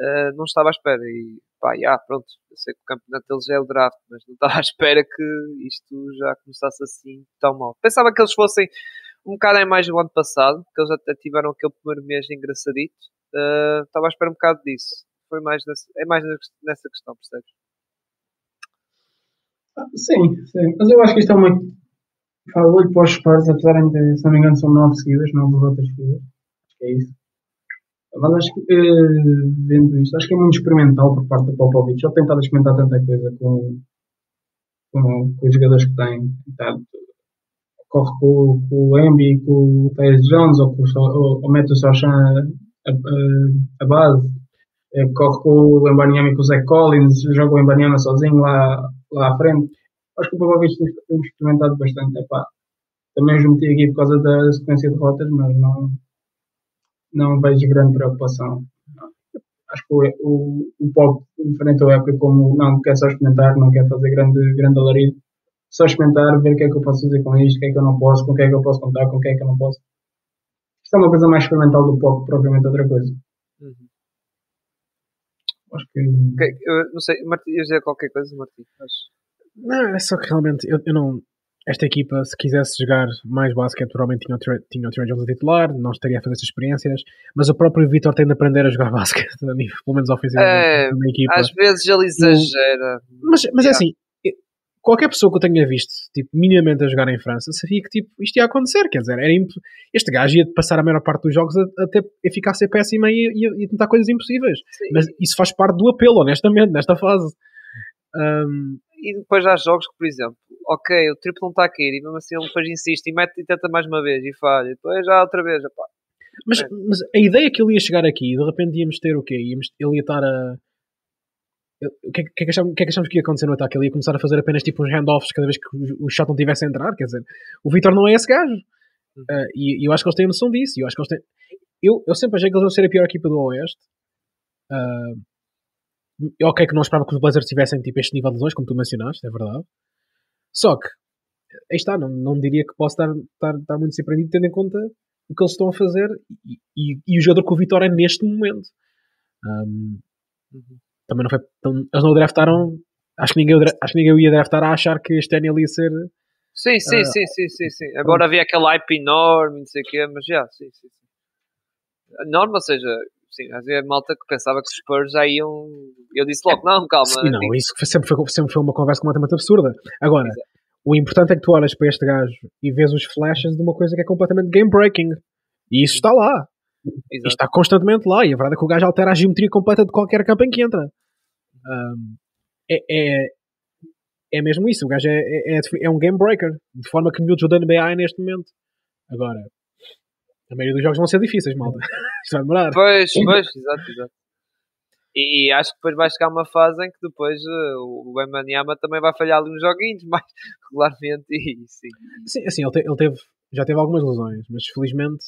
uh, não estava à espera. E pá, yeah, pronto, eu sei que o campeonato deles é o draft, mas não estava à espera que isto já começasse assim tão mal. Pensava que eles fossem um bocado em mais do ano passado, que eles até tiveram aquele primeiro mês engraçadito. Uh, estava à espera um bocado disso. Foi mais nessa, é mais nessa questão, percebes? Sim, sim. Mas eu acho que isto é uma. Falo olho para os Spurs, apesar de, se não me engano, são nove seguidas, nove derrotas seguidas. Acho que é isso. Mas acho que, uh, vendo isto, acho que é muito experimental por parte do Popovich. Ele tem estado a experimentar tanta coisa com, com, com os jogadores que tem. Tá, corre com, com o Embi, com o Tyus Jones, ou, com, ou, ou mete o Sochan a, a, a, base. É, corre com o Embanyama e com o Zach Collins, joga o Embanyama sozinho lá, lá à frente. Acho que o Popovich tem experimentado bastante. Epá, também os meti aqui por causa da sequência de rotas, mas não não vejo grande preocupação. Acho que o, o, o Pop enfrentou a época como não quer só experimentar, não quer fazer grande, grande alarido. Só experimentar, ver o que é que eu posso fazer com isto, o que é que eu não posso, com o que é que eu posso contar, com o que é que eu não posso. Isto é uma coisa mais experimental do Pop propriamente outra coisa. Acho que. Okay, eu não sei, Martim, ia dizer qualquer coisa, Martim? Acho... Não, é só que realmente eu, eu não esta equipa, se quisesse jogar mais basquete, provavelmente tinha o, Trey, tinha o Trey Jones a titular, não estaria a fazer essas experiências, mas o próprio Vitor tem de aprender a jogar basquete, pelo menos ofensivamente, é, na equipa. Às vezes ele exagera. Mas, mas é assim, qualquer pessoa que eu tenha visto, tipo, minimamente a jogar em França, sabia que, tipo, isto ia acontecer, quer dizer, era imp... este gajo ia passar a maior parte dos jogos a, a, ter, a ficar a ser péssima e, e, e tentar coisas impossíveis. Sim. Mas isso faz parte do apelo, honestamente, nesta fase. Um, e depois há jogos que, por exemplo, ok, o triplo não está a cair e mesmo assim ele depois insiste e mete e tenta mais uma vez e falha, depois já outra vez, opá. Mas, é. mas a ideia que ele ia chegar aqui, de repente íamos ter o quê? Íamos, ele ia estar a. O que, é que, é que, achamos, que é que achamos que ia acontecer no ataque? Ele ia começar a fazer apenas tipo uns handoffs cada vez que o, shot não tivesse a entrar? Quer dizer, o Vitor não é esse gajo. Uh, e, e, eu acho que eles têm noção disso. Eu, acho que eles têm... eu, eu sempre achei que eles iam ser a pior equipa do Oeste. Uh, ok que não esperava que os Blazers tivessem tipo este nível de lesões, como tu mencionaste, é verdade. Só que, aí está, não, não diria que posso estar, estar, estar muito surpreendido tendo em conta o que eles estão a fazer e, e, e o jogador que o Vitória é neste momento. Um, também não foi. Tão, eles não draftaram. Acho que, ninguém, acho que ninguém ia draftar a achar que este ano ele ia ser. Sim, sim, uh, sim, sim, sim, sim. Agora havia aquele hype enorme, não sei o quê, mas já, sim, sim. Enorme, ou seja, sim, havia malta que pensava que os Spurs já iam. Eu disse logo, não, calma. Sim, não, isso sempre foi, sempre foi uma conversa completamente absurda. Agora, Exato. o importante é que tu olhas para este gajo e vês os flashes de uma coisa que é completamente game breaking. E isso está lá. Exato. está constantemente lá. E a verdade é que o gajo altera a geometria completa de qualquer campo em que entra. Um, é, é, é mesmo isso. O gajo é, é, é, é um game breaker. De forma que miúdos da NBA é neste momento. Agora, a maioria dos jogos vão ser difíceis, malta. Isto vai demorar. Pois, pois, exato, exato. E, e, acho que depois vai chegar uma fase em que depois uh, o Emaniama também vai falhar ali uns joguinhos mais regularmente e sim. Sim, assim, ele, te, ele teve, já teve algumas lesões, mas felizmente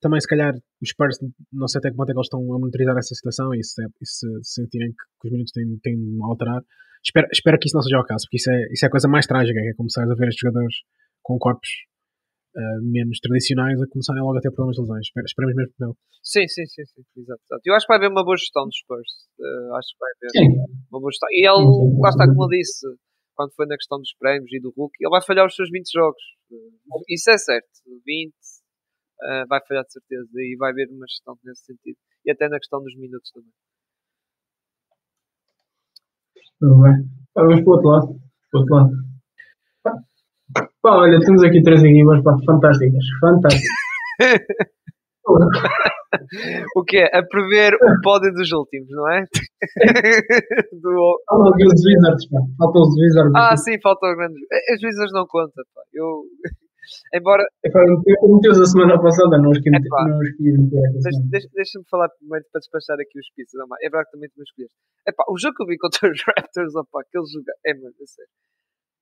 também, se calhar, os Spurs, não sei até que ponto é que eles estão a monitorizar essa situação e se, e se sentirem que, que os minutos têm, têm de alterar. Espero, espero que isso não seja o caso, porque isso é, isso é a coisa mais trágica, que é começar a ver estes jogadores com corpos uh, menos tradicionais a começarem logo a ter problemas de lesões. Esperemos mesmo que não. Sim, sim, sim, sim, exato, exato. Eu acho que vai haver uma boa gestão dos Spurs. Uh, acho que vai haver Sim. uma boa gestão. E ele, lá está, como eu disse, quando foi na questão dos prémios e do Hulk, ele vai falhar os seus 20 jogos. Isso é certo. 20 uh, vai falhar de certeza. E vai haver uma gestão nesse sentido. E até na questão dos minutos também. Tudo bem. Vamos para o outro lado. Para o outro lado. Pá, olha, temos aqui três equipas pá, fantásticas. Fantásticas. O que é? A prever o pódio dos últimos, não é? Do- Faltam os Wizards, pá. Faltam os Wizards. Ah, aqui. sim, falta o grande. As Wizards não conta, pá. Eu. Embora. Epá, eu meti- eu meti-os a semana passada, não os Deixa- deixa- Deixa-me falar primeiro para despachar aqui os pizzas. Mas é verdade que também tu me escolheste. Epá, o jogo que eu vi contra os Raptors, opá, aquele jogo. É, mano, é sério.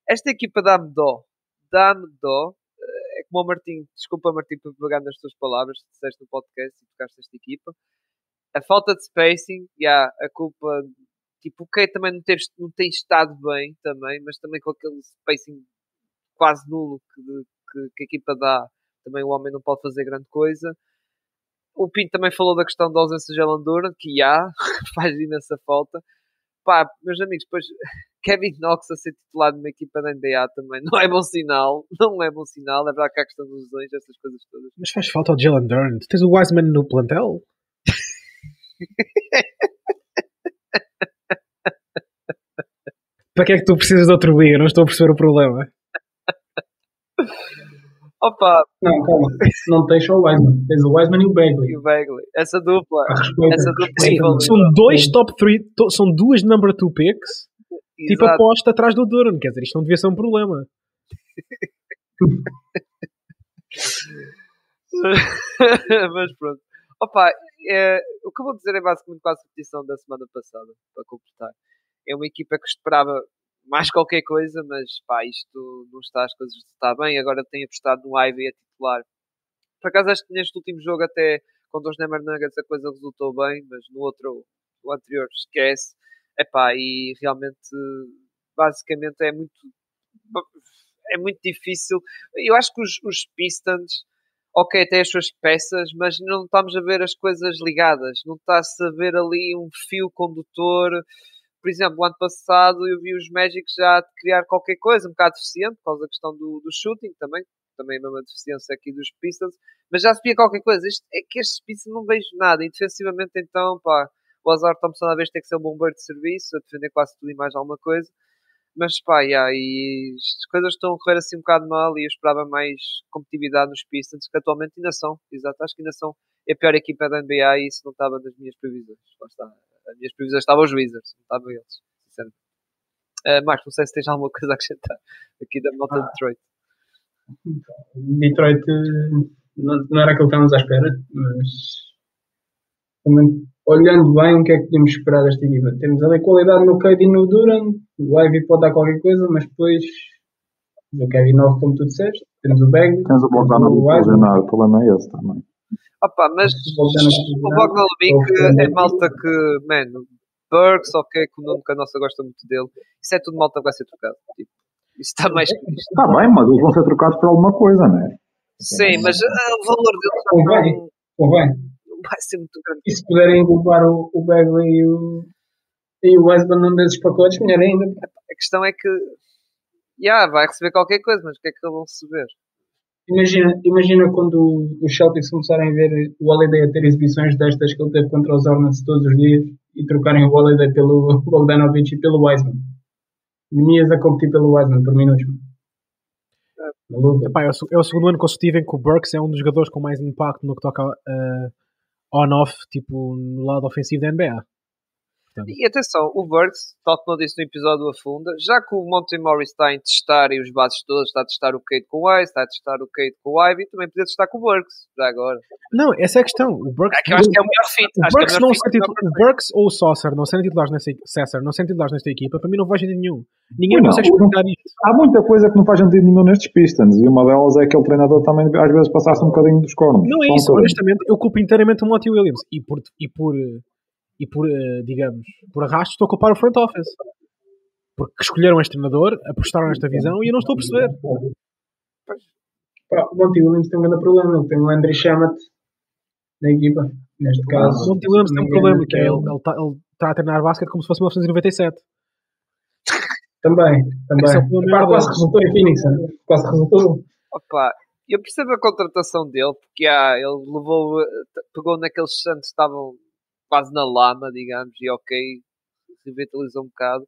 Esta equipa dá-me dó. Dá-me dó. Eh, É como o Martim, desculpa Martim por pegar nas tuas palavras, que disseste no podcast e tocaste esta equipa. A falta de spacing, yeah, a culpa. Tipo, o Kay também não, teve, não tem estado bem, também, mas também com aquele spacing quase nulo que, que, que a equipa dá, também o homem não pode fazer grande coisa. O Pinto também falou da questão da ausência de Duran, que há, faz imensa falta. Pá, meus amigos, depois Kevin Knox a ser titular de uma equipa da NBA também não é bom sinal. Não é bom sinal. É verdade que há a questão dos lesões, essas coisas todas. Mas faz falta ao Jalen Durant. Tens o Wiseman no plantel? Para que é que tu precisas de outro liga? Não estou a perceber o problema. Opa, Não, calma. Não tens só o Wiseman. Tens o Wiseman e o Bagley. e o Bagley. Essa dupla. Essa dupla é mano. São dois top 3, são duas number 2 picks, tipo Exato. aposta atrás do Durant. Quer dizer, isto não devia ser um problema. Mas pronto. Opa, é, o que eu vou dizer é basicamente quase a repetição da semana passada, para completar. É uma equipa que esperava mais qualquer coisa, mas pá, isto não está, as coisas não está bem. Agora tem apostado no Ivy a titular. Por acaso acho que neste último jogo até contra os Nemer Nuggets a coisa resultou bem, mas no outro, no anterior, esquece. Epá, e realmente basicamente é muito é muito difícil. Eu acho que os, os Pistons, ok, têm as suas peças, mas não estamos a ver as coisas ligadas. Não está-se a ver ali um fio condutor. Por exemplo, ano passado eu vi os Magic já criar qualquer coisa, um bocado deficiente, por causa da questão do, do shooting também, também a mesma deficiência aqui dos Pistons, mas já se via qualquer coisa. Este, é que estes Pistons não vejo nada. E defensivamente, então, pá, o Azar Thompson à vez tem que ser um bombeiro de serviço, a defender quase tudo e mais alguma coisa. Mas pá, yeah, e as coisas estão a correr assim um bocado mal e eu esperava mais competitividade nos Pistons, que atualmente ainda são, exato, acho que ainda são a pior equipa da NBA e isso não estava nas minhas previsões. Lá está. As minhas previsões estavam os Wizards, não estavam eles, sinceramente. Uh, Marcos, não sei se tens alguma coisa a acrescentar aqui da nota de Ah. Detroit. Detroit eh, não, não era aquilo que estávamos à espera, mas também olhando bem o que é que podemos esperar desta equipa. Temos ali qualidade no Cade e no Duran, o Ivy pode dar qualquer coisa, mas depois o Kevin Love, como tu disseste, temos o Bagley, Tens o Wiseman. lesionado, o problema é esse também. Opa, mas O Bogdanovic é malta que, man, Burks, ok, que o nome que a nossa gosta muito dele, isso é tudo malta que vai ser trocado. Tipo, isso está mais que isto. Está bem, mas eles vão ser trocados por alguma coisa, não é? Sim, mas ah, o valor deles Convém. não, Convém. não vai ser muito grande. E se puderem englobar o, o Bagley e o, e o Wiseman num desses pacotes, melhor ainda. A questão é que, já, vai receber qualquer coisa, mas o que é que eles vão receber? Imagina, imagina quando os Celtics começarem a ver o Holiday a ter exibições destas que ele teve contra os Hornets todos os dias e trocarem o Holiday pelo Bogdanovic e pelo Wiseman. Nemias a competir pelo Wiseman por minutos. Maluco. Epá, é, o, é o segundo ano consecutivo em que o Burks é um dos jogadores com mais impacto no que toca uh, on-off, tipo, no lado ofensivo da NBA. Portanto, E atenção, o Burks, tal como eu disse no episódio Afunda, já que o Monty Morris está em testar e os bases todos, está a testar o Kate com o Ice, está a testar o Kate com o Ivy, também podia testar com o Burks, já agora. não, essa é a questão. O Burks, É que eu acho que é o melhor fit. o acho que é Burks, o não melhor ser fit titu- o Burks ou o Saucer não serem titulares nessa, César, não serem titulares nesta equipa, para mim não faz sentido nenhum. Ninguém Não, consegue explicar isto. Há muita coisa que não faz sentido nenhum nestes Pistons e uma delas é que o treinador também às vezes passasse um bocadinho dos cornos. Não é isso, honestamente, eu culpo inteiramente o Monty Williams e por, e por, e por eh, digamos, por arrasto estou a culpar o front office. Porque escolheram este treinador, apostaram nesta visão e eu não estou a perceber. Pá, o Monty Williams tem um grande problema. Ele tem o Andrew Shamat na equipa. Neste O caso. Monty Williams tem um problema, que é ele, ele, está, ele está a treinar basquete como se fosse 1997. Também, também. É o Pá, quase resultou em Phoenix. né? Quase resultou. Opa, eu percebo a contratação dele, porque ah, ele levou, eh, pegou naqueles Santos que estavam quase na lama, digamos, e ok, revitalizou um bocado.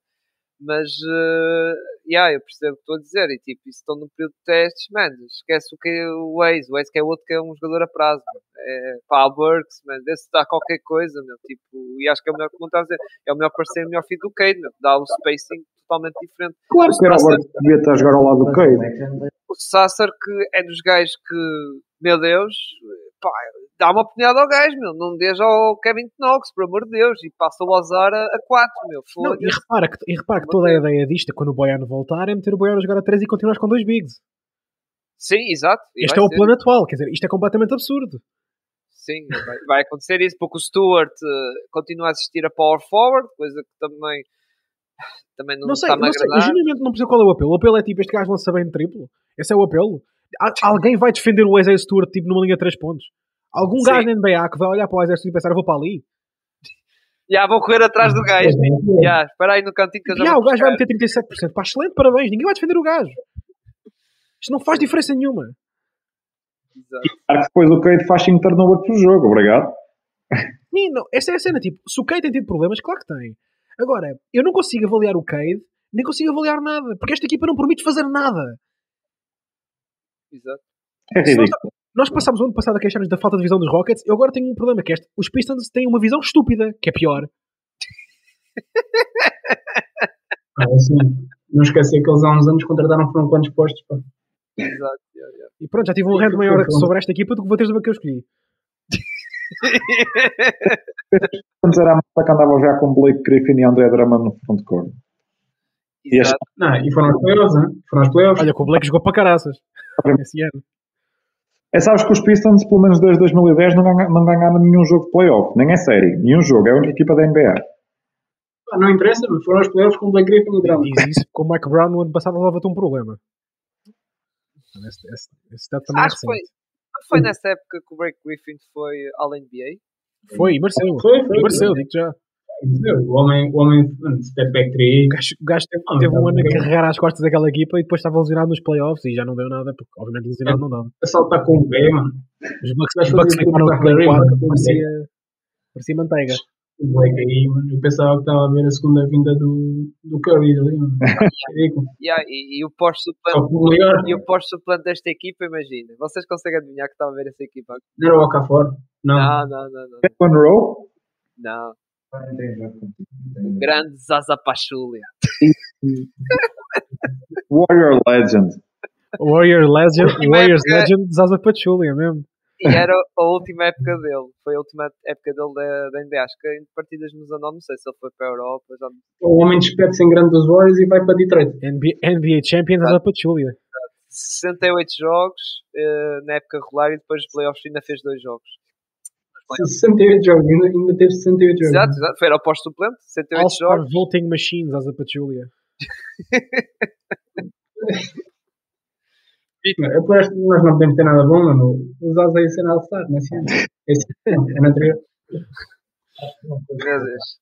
Mas, uh, yeah, eu percebo o que estou a dizer. E tipo, isso estão no período de testes, mano. Esquece o que é o Waze. O Waze que é outro que é um jogador a prazo. mano. É, pá, o Burks, mano. Vê se dá qualquer coisa, meu. Tipo, e acho que é o melhor, como estás a dizer, é o melhor parceiro, o melhor fit do Cade, meu. Dá um spacing totalmente diferente. Claro que era o Burks que devia estar a jogar ao lado do Cade. O Sassar que é dos gajos que, meu Deus, pá, dá uma oportunidade ao gajo, meu. Não deixa ao Kevin Knox, por amor de Deus, e passa o azar a 4, meu. Não, e, repara que, e repara que toda a ideia disto, quando o Boiano voltar, é meter o Boiano a jogar a 3 e continuar com dois bigs. Sim, exato. Este é o ser. plano atual, quer dizer, isto é completamente absurdo. Sim, vai, vai acontecer isso, porque o Stewart eh, continua a assistir a Power Forward, coisa que também, também não, Não sei, está não sei, eu genuinamente não percebo qual é o apelo. O apelo é tipo, este gajo lança bem de triplo. Esse é o apelo. Alguém vai defender o Isaiah Stewart tipo numa linha de 3 pontos. Algum Sim. gajo na NBA que vai olhar para o Isaiah Stewart e pensar, eu vou para ali. Já, vou correr atrás do gajo. Já, espera aí no cantinho que eu já Já, vou o gajo vai buscar. meter 37%. Pá, excelente, parabéns. Ninguém vai defender o gajo. Isto não faz diferença nenhuma. Exato. Claro que depois o Cade faz 5 turnovers por jogo, obrigado. Sim, não, essa é a cena. Tipo, se o Cade tem tido problemas, claro que tem. Agora, eu não consigo avaliar o Cade, nem consigo avaliar nada. Porque esta equipa não permite fazer nada. Exato. É nós, nós passámos o ano passado a queixar-nos da falta de visão dos Rockets, eu agora tenho um problema, que é este. Os Pistons têm uma visão estúpida, que é pior. Ah, assim, não esquecer que eles há uns anos contrataram foram quantos postos. Pá. Exato. já, já. E pronto, já tive um foi maior sobre esta equipa do que vou ter sobre a que eu escolhi. Antes era a malta que andava já com Blake Griffin e André Drummond no frontcourt. E este- Exato. Não, e foram aos playoffs, né? Foram aos playoffs. Olha, que o Blake jogou para caraças. Esse ano. É, sabes que os Pistons, pelo menos desde 2010, não, ganha- não ganharam nenhum jogo de playoff. Nem é série. Nenhum jogo. É a única equipa da NBA. Não interessa, mas foram aos playoffs com o Blake Griffin e Drummond. Diz isso porque o Mike Brown no ano passado levava-te um problema. Esse, esse, esse dado também é Acho foi, recente. Não foi nessa época que o Break Griffin foi ao NBA? Foi, e mereceu. Foi, foi. E mereceu, digo já. O homem, o homem, step back 3. O gajo, o gajo teve, Ah, teve um mas ano a carregar às costas daquela equipa e depois estava lesionado nos playoffs e já não deu nada, porque obviamente lesionado não dava. A saltar com o B, mano. Os Bucks, tudo no play para 4, Raymond. parecia, parecia manteiga. O Blake aí, mano. Eu pensava que estava a ver a segunda vinda do, do Curry ali, mano. Yeah, e, e o pós-suplente Só que o melhor e o pós-suplente desta equipa, imagina. Vocês conseguem adivinhar que estava a ver essa equipa? não era o Okafor. Não. Não, não, não, não. Monroe? Não. O grande Zaza Pachulia. Warrior Legend. Warrior Legend, Warriors época- Legend, Zaza Pachulia mesmo. E era a última época dele. Foi a última época dele da, da NBA. Acho que em partidas nos anos, não sei se ele foi para a Europa. Já... O homem despede-se em grande dos Warriors e vai para Detroit. NBA, NBA Champions, Zaza Pachulia. 68 jogos eh, na época regular e depois dos playoffs ainda fez dois jogos. 68 jogos, ainda, ainda teve 68 jogos. Exato, exato. Foi era o pós-suplente. 68 All-Star jogos. Voting Machine, Zaza Pachulia. Eu parece que nós não podemos ter nada bom, mano. Os Zaza ia ser All-Star nesse ano. Esse ano, ano anterior. Meu Deus.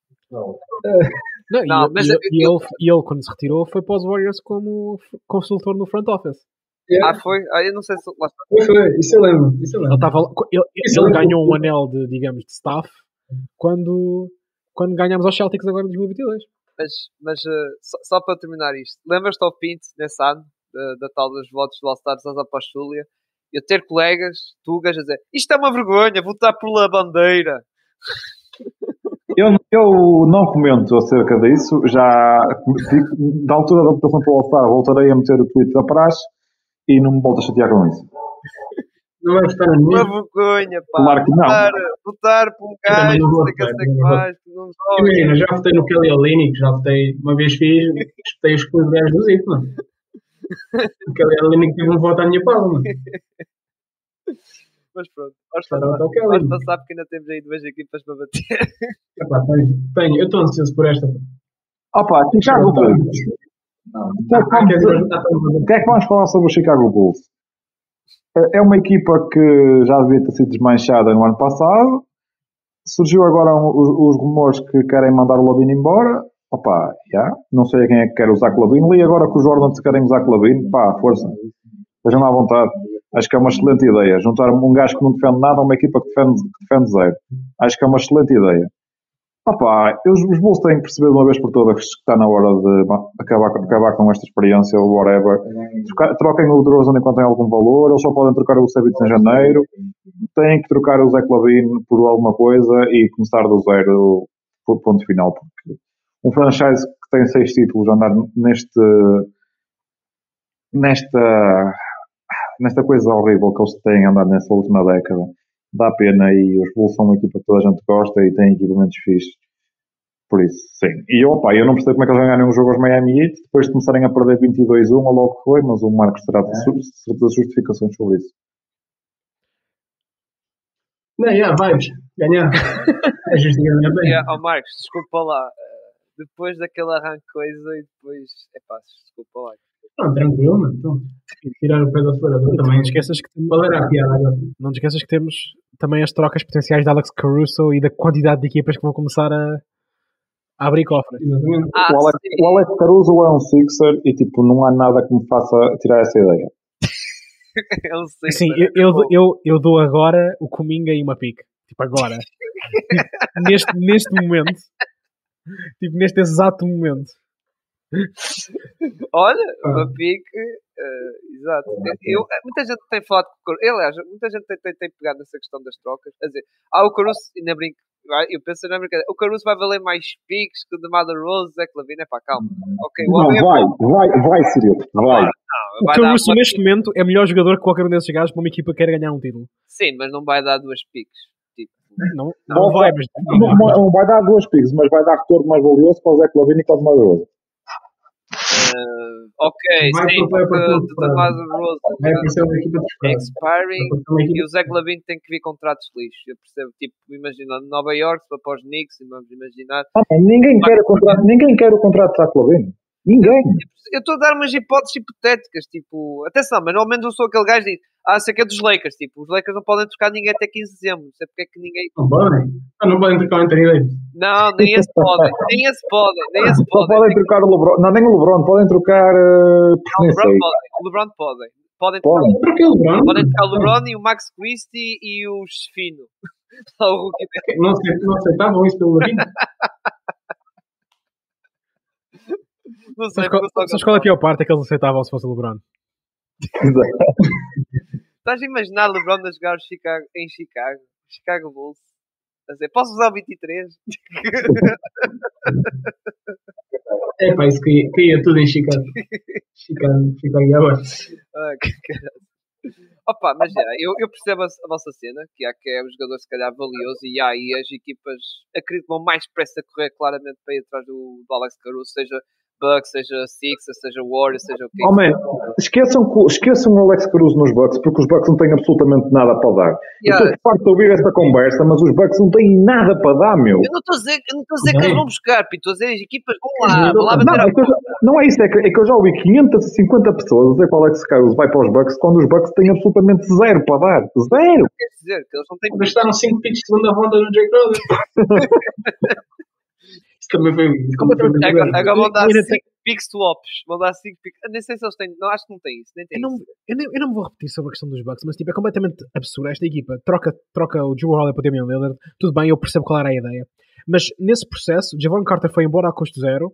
Não, e, Não, ele- mas e, eu- e ele, e ele, quando se retirou, foi para os Warriors como consultor no front office. Yeah. Ah, foi? Ah, eu não sei se. lá está. Foi, foi. Isso eu lembro. Isso eu Ele, lembro. ele, Isso ele é ganhou um anel de, digamos, de staff quando, quando ganhámos aos Celtics agora em 2022. Mas, mas eh, só, só para terminar isto, lembras-te ao Pinto nesse ano, da, da tal dos votos do All-Stars da Zapachúlia, eu ter colegas, tugas, a dizer isto é uma vergonha, votar pela bandeira. Eu, eu não comento acerca disso, já da altura da votação para o All-Star voltarei a meter o tweet da praxe e não me volto a chatear com isso. Não vai estar Uma vergonha, pá. Claro que não. Votar, votar por um gajo, não sei o que, o que mais, que não joga. Imagina, já votei no Kelly Olynyk, já votei, uma vez fiz, espetei os clubes gajos do Zito, mano. Kelly Olynyk teve um voto à minha pala, mano. Mas pronto, vamos passar, vamos passar porque ainda temos aí duas equipas para bater. Epá, tenho, tenho, eu estou ansioso por esta. Opa, Chicago Bulls. Ah, O que é que quer dizer, vamos- já estamos a o que é que vamos falar sobre o Chicago Bulls? É uma equipa que já devia ter sido desmanchada no ano passado. Surgiu agora um- os, os rumores que querem mandar o Lavine embora. Opa, já. Não sei quem é que quer usar Lavine. Li agora que os Jordan se querem usar Lavine. Pá, força. Lá à vontade. Acho que é uma excelente ideia. Juntar um gajo que não defende nada a uma equipa que defende, que defende zero. Acho que é uma excelente ideia. Opa, os, os Bulls têm que perceber de uma vez por todas que está na hora de ba- acabar, acabar com esta experiência ou whatever. Troca- Troquem o DeRozan enquanto tem algum valor. Eles só podem trocar o Sabitz em janeiro. Têm que trocar o Zé Clavin por alguma coisa e começar do zero por ponto final. Porque um franchise que tem seis títulos andar neste nesta nesta coisa horrível que eles têm andado nessa última década dá pena e os Bulls são uma equipa que toda a gente gosta e têm equipamentos fixos por isso, sim. E opa, eu não percebo como é que eles ganharem um jogo aos Miami Heat depois de começarem a perder 22-1 ou logo que foi, mas o Marcos terá de su- certas justificações sobre isso. Não, yeah, vibes. Ganhar. É justo ganhar bem. Yeah, oh Marcos, desculpa lá. Depois daquele arranque coisa e depois. É pá, desculpa lá. Não, tranquilo, mano. Então, tirar o pé do acelerador Não também. te esqueças que, Qual era a piada agora? não te esqueças que temos também as trocas potenciais de Alex Caruso e da quantidade de equipas que vão começar a, a abrir cofres. Exatamente. Ah, o, Alex, sim. o Alex Caruso é um Sixer e tipo, não há nada que me faça tirar essa ideia. É um sexto, Sim, eu, eu, eu, eu dou agora o Cominga e uma pique. Tipo, agora. Neste, neste momento. Tipo, neste exato momento. Olha, Ah. uma pique. eh, exato. Eu, muita gente tem falado com o Caruso. Aliás, muita gente tem, tem, tem pegado nessa questão das trocas. Quer dizer, ah, o Caruso, ainda brinco. vai, Eu penso na brincadeira. O Caruso vai valer mais piques que o de Mother Rose, Zé Clavina. É pá, calma. Ok, o Não, homem é vai, vai, vai, vai. O Vai dar Caruso, neste momento, é melhor jogador que qualquer um desses gajos para uma equipa que quer ganhar um título. Sim, mas não vai dar duas piques. Não, Não, vai, mas. Não, não vai dar duas pigs, mas vai dar retorno mais valioso para o Zé Clavini e para o Madroso. eh, ok, Vai sim, para- porque de Mother Rose. Vai aparecer uma equipa de. Expiring E o Zé Glavin tem que vir contratos lixos. Eu percebo, tipo, imagina Nova York para pós Knicks, e vamos imaginar. Ah, ninguém, quer o contrato, ninguém quer o contrato de Zé Clavini. Ninguém. Eu estou a dar umas hipóteses hipotéticas, tipo, atenção, mas ao menos eu sou aquele gajo que diz, ah, sei que é dos Lakers, tipo, os Lakers não podem trocar ninguém até 15 de dezembro, não sei porque é que ninguém. Não podem. Ah, não podem trocar o Anthony Davis. Não, nem esse podem, nem esse podem, nem esse podem. podem trocar o LeBron. Não, nem o LeBron, podem trocar. eh, Não, o LeBron podem, o LeBron podem. Podem trocar, Podem. LeBron. podem trocar o LeBron e o Max Christie e o Sfino. O rookie dele. Não, aceit- não aceitavam isso pelo Lavino. Não sei, Sabes qual, sabes qual é a parte? É que eles aceitavam se fosse o LeBron. Estás a imaginar LeBron a jogar Chicago, em Chicago, Chicago Bulls? A dizer, posso usar o 23? É pá, isso caía, caía tudo em Chicago. Chicago, Chicago e agora. Ah, que. Opa, mas já, eu, eu percebo a, a vossa cena, que há que é um jogador se calhar valioso e há aí as equipas acredito que vão mais depressa correr claramente para ir atrás do, do Alex Caruso, seja Bucks, seja Sixers, seja Warriors, seja o que Oh, man, esqueçam, que- esqueçam o Alex Cruz nos Bucks, porque os Bucks não têm absolutamente nada para dar. Yeah. Eu estou farto de ouvir esta conversa, mas os Bucks não têm nada para dar, meu. Eu não estou a dizer, eu não estou a dizer que Bem. eles vão buscar, Pito, estou a dizer as equipas vão lá, vão lá Não, bater é que não é isso, é que, é que eu já ouvi 550 pessoas a dizer que o Alex Caruso vai para os Bucks quando os Bucks têm absolutamente zero para dar. Zero! Quer dizer, que eles não têm Gastaram 5 picks de segunda ronda no Jake Crowder. Também foi. muito Agora, agora vão dar Eu ainda 5 picks swaps. Vão dar 5 picks. Nem sei se eles têm. Não, acho que não têm isso. Nem têm Eu não, eu, nem- eu não me vou repetir sobre a questão dos Bucks, mas tipo, é completamente absurdo esta equipa. Troca, troca o Drew Holiday para o Damian Lillard. Tudo bem, eu percebo qual era a ideia. Mas nesse processo, Javon Carter foi embora a custo zero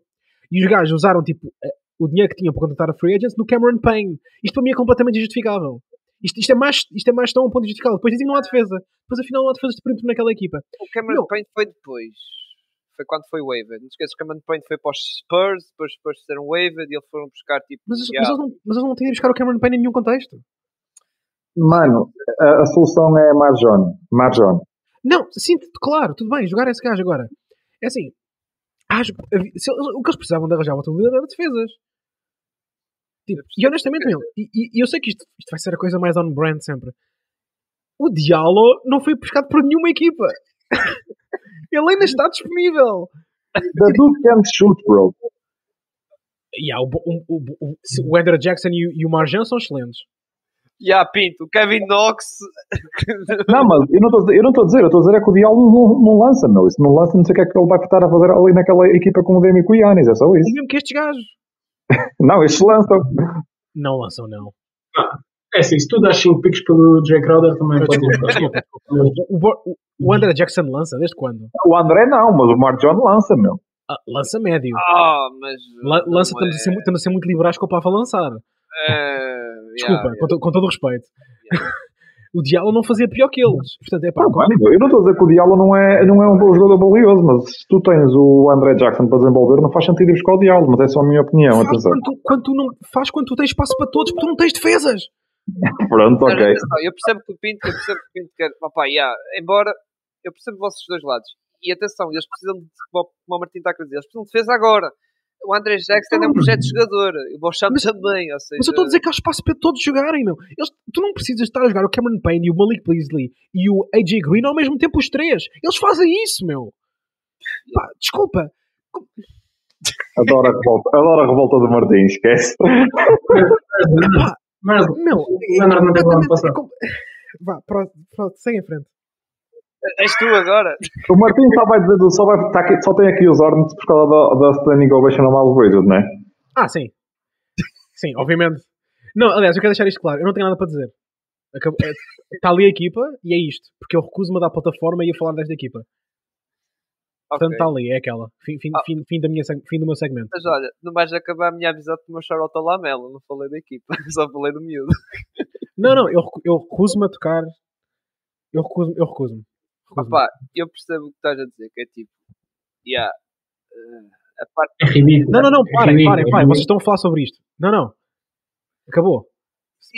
e os gajos usaram tipo eh, o dinheiro que tinham para contratar a free agents no Cameron Payne. Isto para mim é completamente injustificável. Isto, isto é mais isto é mais tão um ponto justificável. Depois dizem que não há defesa. Depois afinal não há defesa de perímetro naquela equipa. O Cameron Não. Payne foi depois. Foi quando foi waived. Não esqueças que o Cameron Payne foi para os Spurs, depois os Spurs fizeram waived e eles foram buscar tipo. Mas, mas eles não, mas eles não têm de buscar o Cameron Payne em nenhum contexto. Mano, a, a solução é Marjon. Marjon. Não, sim, claro, tudo bem, jogar esse gajo agora. É assim, acho, se o que eles precisavam de arranjar outra líder era defesas. Tipo, e honestamente, meu, e, e- e eu sei que isto, isto vai ser a coisa mais on-brand sempre. O Diallo não foi pescado por nenhuma equipa. Ele ainda está disponível. The dude can't shoot, bro. E há o, o, o, o, Andrew Jackson e, o- e o Marjan são excelentes. yeah, Pinto, o Kevin Knox. Não, mas eu não estou a dizer, eu não estou a dizer, eu estou a dizer é que o Diallo não, não lança, meu. Isso não lança, não sei o que é que ele vai estar a fazer ali naquela equipa com o Demi e o Yannis, é só E isso. mesmo que estes gajos Não, estes lançam. não lançam, não. É assim, se tu dás 5 picks pelo Jay Crowder, também pode ir. desculpa. O, o, o Andrew Jackson lança desde quando? O André não, mas o Marjon lança, meu. Ah, lança médio. Ah, mas. La- lança, estamos, a ser, estamos a ser muito liberais com o Papa a lançar. é- Desculpa, yeah, com, to- com todo o respeito. o Diallo não fazia pior que eles. Portanto, é pá, Não, mano, eu não estou a dizer que o Diallo não é, não é um bom jogador valioso, mas se tu tens o André Jackson para desenvolver, não faz sentido ir buscar o Diallo, mas é só a minha opinião, faz atenção. quando, tu, quando tu não, faz quando tu tens espaço para todos, porque tu não tens defesas. Pronto, Mas ok. eu percebo que o Pinto, eu percebo que o Pinto quer. Opa, yeah, embora eu percebo os vossos dois lados. E atenção, eles precisam de, como o Martim está a dizer, eles precisam de defesa agora. O André Jackson é um projeto de jogador. O Bocham também, ou seja. Mas eu estou a dizer que há espaço para todos jogarem, meu. Eles, tu não precisas estar a jogar o Cameron Payne e o Malik Beasley e o AJ Green ao mesmo tempo, os três. Eles fazem isso, meu. Pá, desculpa. Adoro a revolta, adoro a revolta do Martim, esquece. Mas Meu, o Leonard não teve o ano passado. é com- Vá, pronto, pronto, segue em frente. És tu agora. O Martim só vai dizer, só, vai, tá aqui, só tem aqui os Hornets por causa da, da standing ovation ao Miles Bridges, não é? Ah, sim. Sim, obviamente. Não, aliás, eu quero deixar isto claro. Eu não tenho nada para dizer. Acabou- é- Está ali a equipa e é isto. Porque eu recuso-me a dar plataforma e a falar desta equipa. Portanto, Ok. está ali, é aquela. Fim, fim, Ah. fim, fim, da minha, fim do meu segmento. Mas olha, não vais acabar a minha com o meu charote ao Lamelo. Não falei da equipa, só falei do miúdo. Não, não, eu, eu recuso-me a tocar. Eu recuso-me. Eu recuso-me. Recuso-me. Opa, eu percebo o que estás a dizer, que é tipo. Yeah, eh, a parte. É ridículo. Não, não, não, É parem, ridículo, parem, é parem. ridículo. Vocês estão a falar sobre isto. Não, não. Acabou.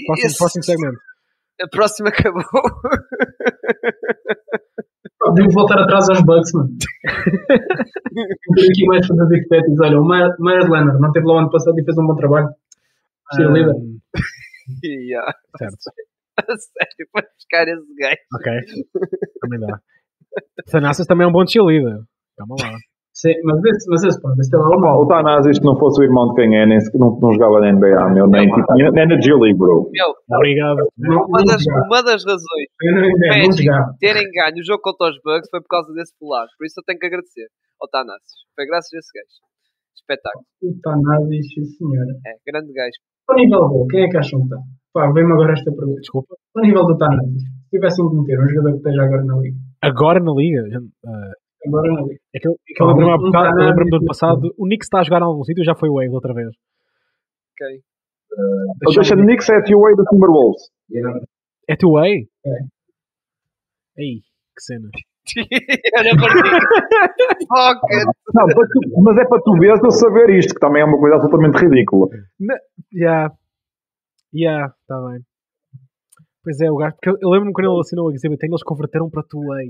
Próximo, Esse- próximo segmento. A próxima acabou. Devo voltar atrás aos Bucks, mano. Tem aqui mais fantasy hipotéticos. Olha, o My- Myers Leonard não teve lá o ano passado e fez um bom trabalho. Ser líder. Ahm, yeah. certo. A sério, para buscar esse gajo. Ok. Também dá. Thanasis também é um bom cheerleader. Calma lá. Sim, mas esse, mas esse, pronto, esse tem lá o Tanazis, que não fosse o irmão de quem é, nem, se- não, não jogava na NBA, meu, nem, tipo, nem, nem na G League, bro. Meu, Obrigado. Uma, das, uma das razões jogava. terem ganho o jogo contra os Bucks foi por causa desse pular. Por isso eu tenho que agradecer ao Tanassis. Foi graças a esse gajo. Espetáculo. O Tanazis, sim senhora. É, grande gajo. Ao nível dele, quem é que acham que está? Pá, vem-me agora esta pergunta. Desculpa. Ao nível do Tanazis, se tivessem que meter um jogador que esteja agora na liga. Agora na liga. ah, Agora é que eu, é que eu lembro-me há Um bocado- eu lembro-me do ano passado. O Knicks está a jogar em algum sítio já foi o Wave outra vez. Ok. O deixa de Knicks é T-Way do Timberwolves. É two way? É. Ei, que cena. Olha para ti. Não, mas é para tu veres eu saber isto, que também é uma coisa absolutamente ridícula. Já. Já, está bem. Pois é, o gajo. Porque eu, eu lembro-me quando ele assinou o Exhibit, eles converteram para two way.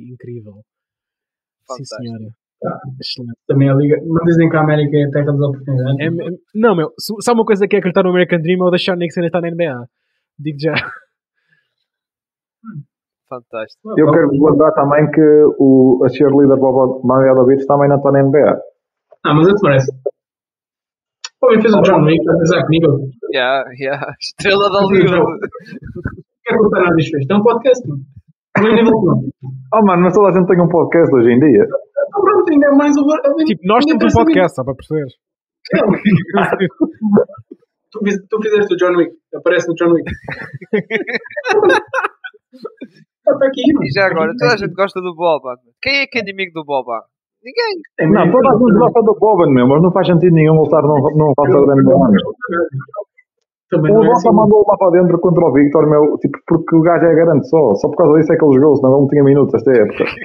Sim, senhora. Tá. Excelente. Também a liga. Não dizem que a América é a terra das oportunidades. É, é- não, meu, se, há uma coisa que é acreditar no American Dream é o deixar ainda estar na NBA. Digo já. Fantástico. Eu quero lembrar também que o, a cheerleader Boba Marjanovic também não está na NBA. Ah, mas esse merece. O homem fez o John Wick, comigo. O Yeah, yeah. Estrela da Liga. João. que é que o Tanazis fez? Tem um podcast, é não. Oh mano, mas toda a gente tem um podcast hoje em dia. Então pronto, ainda é mais over. Tipo, nós temos um podcast, só para perceberes. nisso. Tu, tu fizeste o John Wick. Aparece no John Wick. Está aqui, mano. E já agora, toda a gente gosta do Boba. Quem é que é inimigo do Boba? Ninguém. Não, toda a gente gosta do Boban, meu, mas não faz sentido nenhum voltar num, NBA. meu. Também O é Boba assim. mandou lá para dentro contra o Victor, meu, tipo, porque o gajo é garante só. Só por causa disso é que ele jogou, senão ele não tinha minutos esta época. Tens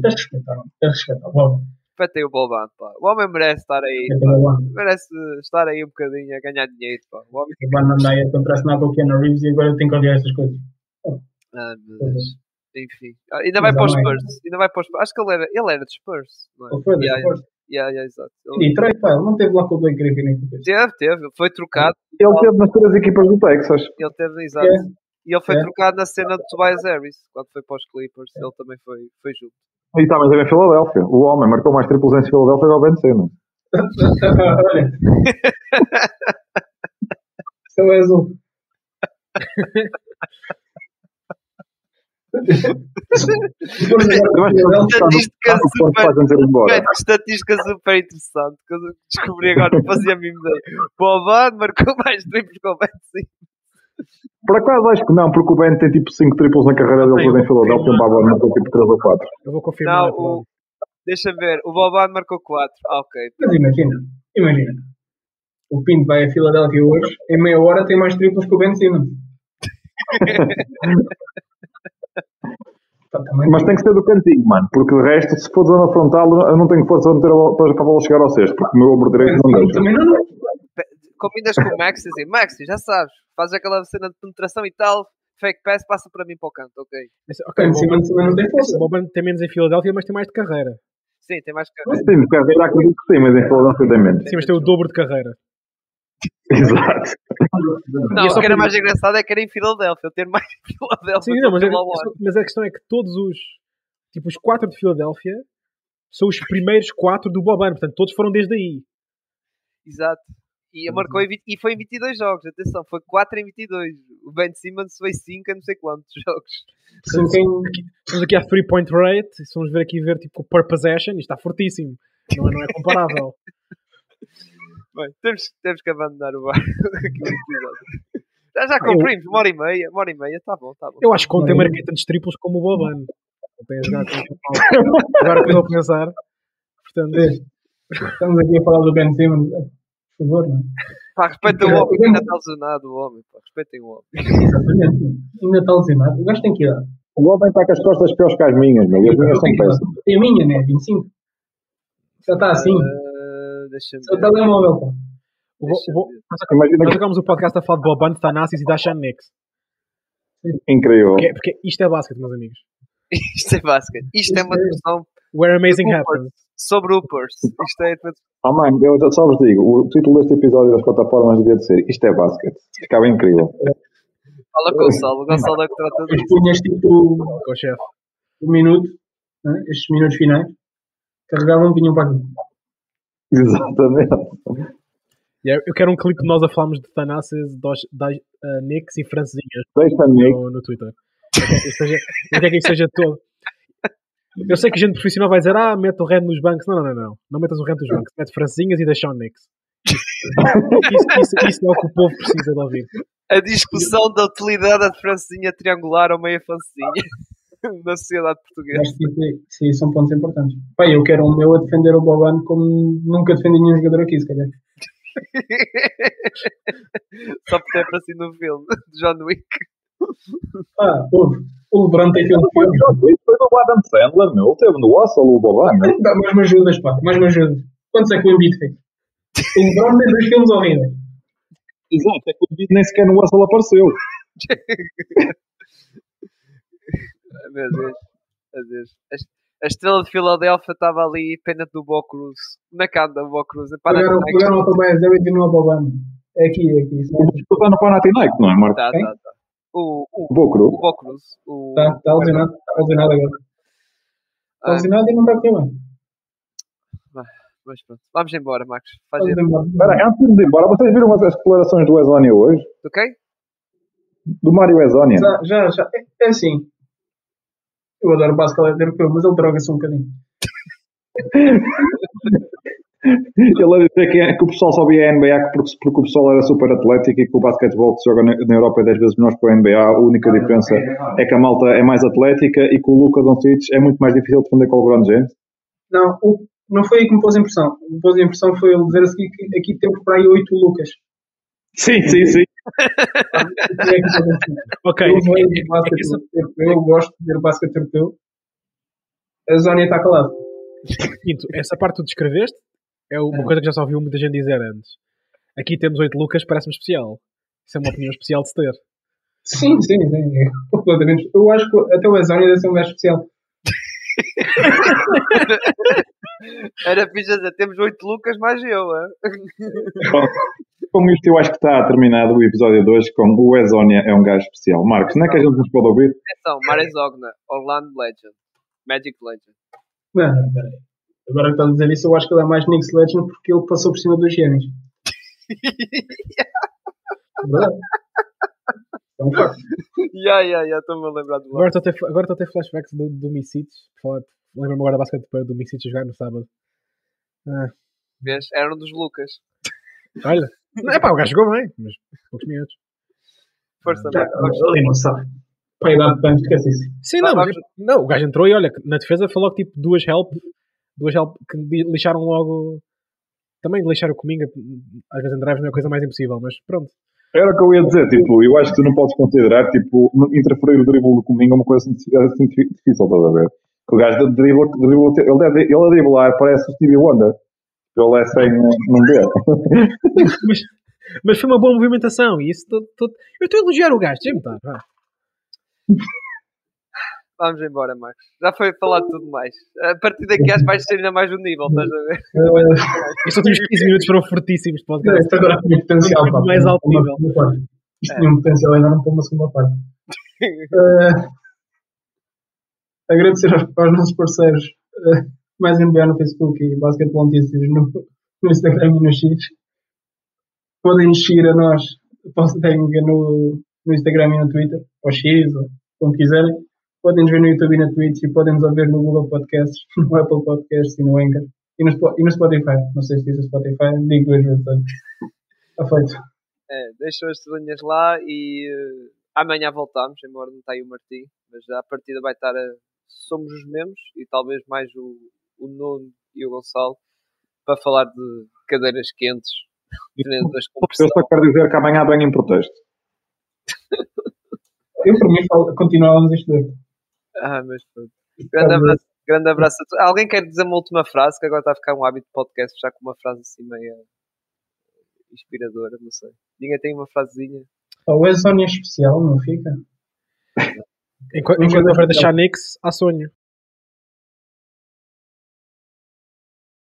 de respeitar, tens de respeitar. O Boban, pá. O homem merece estar aí. o. Merece estar aí um bocadinho a ganhar dinheiro, pá. O homem. O Boban anda aí a contracenar com o Keanu Reeves e agora tenho que odiar estas coisas. Ah, meu Deus. Enfim. Ah, ainda vai para os. Spurs. Ainda vai para os Spurs. Acho que ele era, ele era de Spurs. Não é? Ele foi Yeah, Spurs. Yeah, yeah, exato. E Ele pá, ele não teve lá com o Blake Griffin nem com teve, teve. Foi trocado. Ele teve nas três equipas do Texas. Ele teve, exato. É. E ele foi É. trocado na cena de Tobias Harris. Quando foi para os Clippers, ele também foi, foi junto. E também teve em Filadélfia. O homem marcou mais triplos em Filadélfia que o Ben Simmons. Olha. Seu é azul. Estatística super interessante que eu descobri agora, não fazia a mínima ideia. Boban marcou mais triplos que o Ben Simmons. Por acaso acho que não, porque o Ben tem tipo 5 triplos na carreira dele toda em Filadélfia, Babon não tem tipo 3 ou 4. Eu vou confirmar. Não, o, deixa ver, o Boban marcou 4. Ah, ok. Mas imagina, imagina. O Pinto vai a Filadélfia hoje, em meia hora tem mais triplos que o Ben Simmons. Mas tem que ser do cantinho, mano, porque de resto, se for zona frontal, eu não tenho força para, meter a bola, para a bola chegar ao sexto, porque o meu ombro direito não deixa. Também não. Combinas com o Max e assim, Max, já sabes, fazes aquela cena de penetração e tal, fake pass, passa para mim para o canto, ok. Ok, o não tem força. O tem menos em Filadélfia, mas tem mais de carreira. Sim, tem mais que. Sim, de carreira acredito que sim, mas em Filadélfia tem menos. Sim, mas tem o dobro de carreira. Exato. Não, o que era mais engraçado é que era em Filadélfia, ter mais em Filadélfia. Sim, não, mas, é, mas a questão é que todos os. Tipo, os quatro de Filadélfia são os primeiros quatro do Boban. Portanto, todos foram desde aí. Exato. E marcou em 20 e foi em 22 jogos, atenção, foi 4 em 22. O Ben Simmons foi 5 em não sei quantos jogos. São quem. Estamos aqui a three point rate. Se vamos ver aqui ver tipo per possession, isto está fortíssimo. Não é, não é comparável. Bem, temos, temos que abandonar o bar. já, já cumprimos, uma hora e meia, uma hora e meia, tá bom, tá bom. Eu acho que ontem marquei tantos triplos como o Boban. Ontem a jogar com- Agora que eu estou a pensar. Portanto, Estamos aqui a falar do Ben Simmons. Por favor, não. é? Pá, respeitem o homem, ainda está lesionado o homem, pá, respeitem o homem. Exatamente. Ainda está lesionado. O gajo tem que idade. O homem está com as costas piores que as minhas, meu, e as minhas são péssimas. Tem a minha, né? 25. Já está assim. Ah, Deixa-me telemóvel, pá. o o ver. Imagina nós acabamos o podcast a falar de Boban, de Thanasis e da Sean Nix. que incrível. Porque, porque isto é basquete, meus amigos. Isto é basquete. Isto é uma discussão Where amazing happens. sobre Uppers. Isto é. Oh, mano, eu só vos digo, o título deste episódio das plataformas devia de ser Isto é basquete. Ficava incrível. Fala com o Gonçalo, o Gonçalo é que trata disso. punhas tipo Com o chefe. um minuto, né? estes minutos finais, carregavam e vinham para aqui. Exatamente. Yeah, eu quero um clipe de nós a falarmos de Thanasis, dos, das uh, Nicks e francesinhas no, no Twitter. Eu quero que isto seja, eu quero que isto seja todo. Eu sei que gente profissional vai dizer, ah, mete o rent nos bancos. Não, não, não, não. Não metas o rent nos bancos. Mete francesinhas e deixa o Nicks. Isso, isso, isso é o que o povo precisa de ouvir. A discussão da utilidade da francesinha triangular ou meia francesinha na sociedade portuguesa. Acho que isso, é- sim, são pontos importantes. Pá, eu quero um meu a defender o Boban como nunca defendi nenhum jogador aqui, se calhar. Só por ter aparecido no filme de John Wick. Ah, o LeBron tem filme Foi do Adam Sandler, meu. Ele teve no Hustle, o Boban. Dá mais me ajudas, pá, mais me ajudas. Quantos é que o Embiid fez? O LeBron tem dois filmes horríveis. Exato, é que o Embiid nem sequer no Hustle apareceu. Meu Deus. Meu Deus. A- estrela de Filadélfia estava ali pendente do Bo Cruz. Na canda do Bo Cruz. Para Pegaram, o Tobias Harris e não o. É aqui, é aqui. O Embiid está no Panathinaikos, não é, Marco? Tá, Quem? tá, tá. O, o, O Bocro. o Bo Cruz. O, Está tá lesionado, está lesionado agora. Está Ah, lesionado e não está a correr bem. mas pronto. Vamos embora, Marcos. Faz Vamos jeito. embora. Espera, antes de irmos embora, vocês viram as declarações do Exónia hoje? Do quem? Do Mário Exónia? Já, já, já. É, é assim. Eu adoro basquete europeu, mas ele droga-se um bocadinho. Ele a dizer que, que o pessoal só via a NBA porque, porque o pessoal era super atlético e que o basquetebol que se joga na, na Europa é 10 vezes menor que o NBA. A única diferença é que a malta é mais atlética e que o Luka Doncic é muito mais difícil de defender que o LeBron James. Não, o- não foi aí que me pôs a impressão. O que me pôs a impressão foi ele dizer assim que aqui temos para aí oito Lucas. Sim, sim, sim. Ok. Eu é- basquete europeu, eu gosto de ver basquete europeu. a Zónia está calada. Quinto, essa parte que tu descreveste é uma É. coisa que já só ouviu muita gente dizer antes. Aqui temos oito Lucas, parece-me especial. Isso é uma opinião especial de se ter. Sim, sim, sim. completamente. Eu acho que até o Azónia deve ser um gajo especial. Era fixe a dizer, temos oito Lucas mais eu, é? Bom, com isto eu acho que está terminado o episódio 2 com o Ezónia é um gajo especial. Marcos, não é que a gente nos pode ouvir? Atenção, Marizogna, Orlando Legend, Magic Legend. Não, peraí. Agora que estás a dizer isso, eu acho que ele é mais Nix Legend porque ele passou por cima dos gêmeos. Verdade. É um facto. Ya, ya, ya, estou-me a lembrar do Agora estou a ter, agora estou a ter flashbacks do, do Micites. Lembro-me agora basicamente do Micites jogar no sábado. Ah, Vês? Era um dos Lucas. olha. Não, é pá, o gajo jogou bem, mas poucos minutos. Força, Marcos. Ali não sabe. Para a idade de tanto, esquece isso. Sim, não, mas, não, o gajo entrou e olha, na defesa foi logo tipo duas help, duas help que li- lixaram logo. Também lixar o Cominga, às vezes em drives não é a coisa mais impossível, mas pronto. Era o que eu ia dizer, tipo, eu acho que tu não podes considerar, tipo, interferir o dribble do Comingo uma coisa assim, assim difícil, estás a ver? Que o gajo de dribble, dribble ele, deve, ele a driblar parece o Stevie Wonder. Ele é sem não ver. mas, mas foi uma boa movimentação e isso todo, todo- Eu estou a elogiar o gajo, deixa-me estar. vá. Vamos embora, Marcos. Já foi falado tudo mais. A partir daqui acho que vais ser ainda mais um nível, estás a ver? Estes últimos 15 minutos foram fortíssimos de podcast. Isto agora tinha potencial pá, mais alto nível. Isto tinha um potencial enorme para uma segunda parte. Agradecer aos, nossos parceiros, eh, mais NBA no Facebook e Basketball Notícias no, no Instagram e no X. Podem nos seguir a nós, posso no, no Instagram e no Twitter, ou X, ou como quiserem. Podem nos ver no YouTube e na Twitch e podem nos ouvir no Google Podcasts, no Apple Podcasts e no Anchor. E no, e no Spotify. Não sei se diz o Spotify, digo duas vezes. olha. Está feito. É, deixam as estrelinhas lá e eh, amanhã voltamos, embora não está aí o Martim, mas a partida vai estar a, somos os mesmos e talvez mais o, o Nuno e o Gonçalo para falar de cadeiras quentes, Eu só quero dizer que amanhã venho em protesto. Eu, por mim, continuávamos isto dois. Ah, mas pronto. Grande abraço, grande abraço a todos. Alguém quer dizer uma última frase, que agora está a ficar um hábito de podcast, já com uma frase assim meio inspiradora, não sei. Ninguém tem uma frasezinha. Ezone é especial, não fica? Enquanto, enquanto houver deixar Nix, há sonho.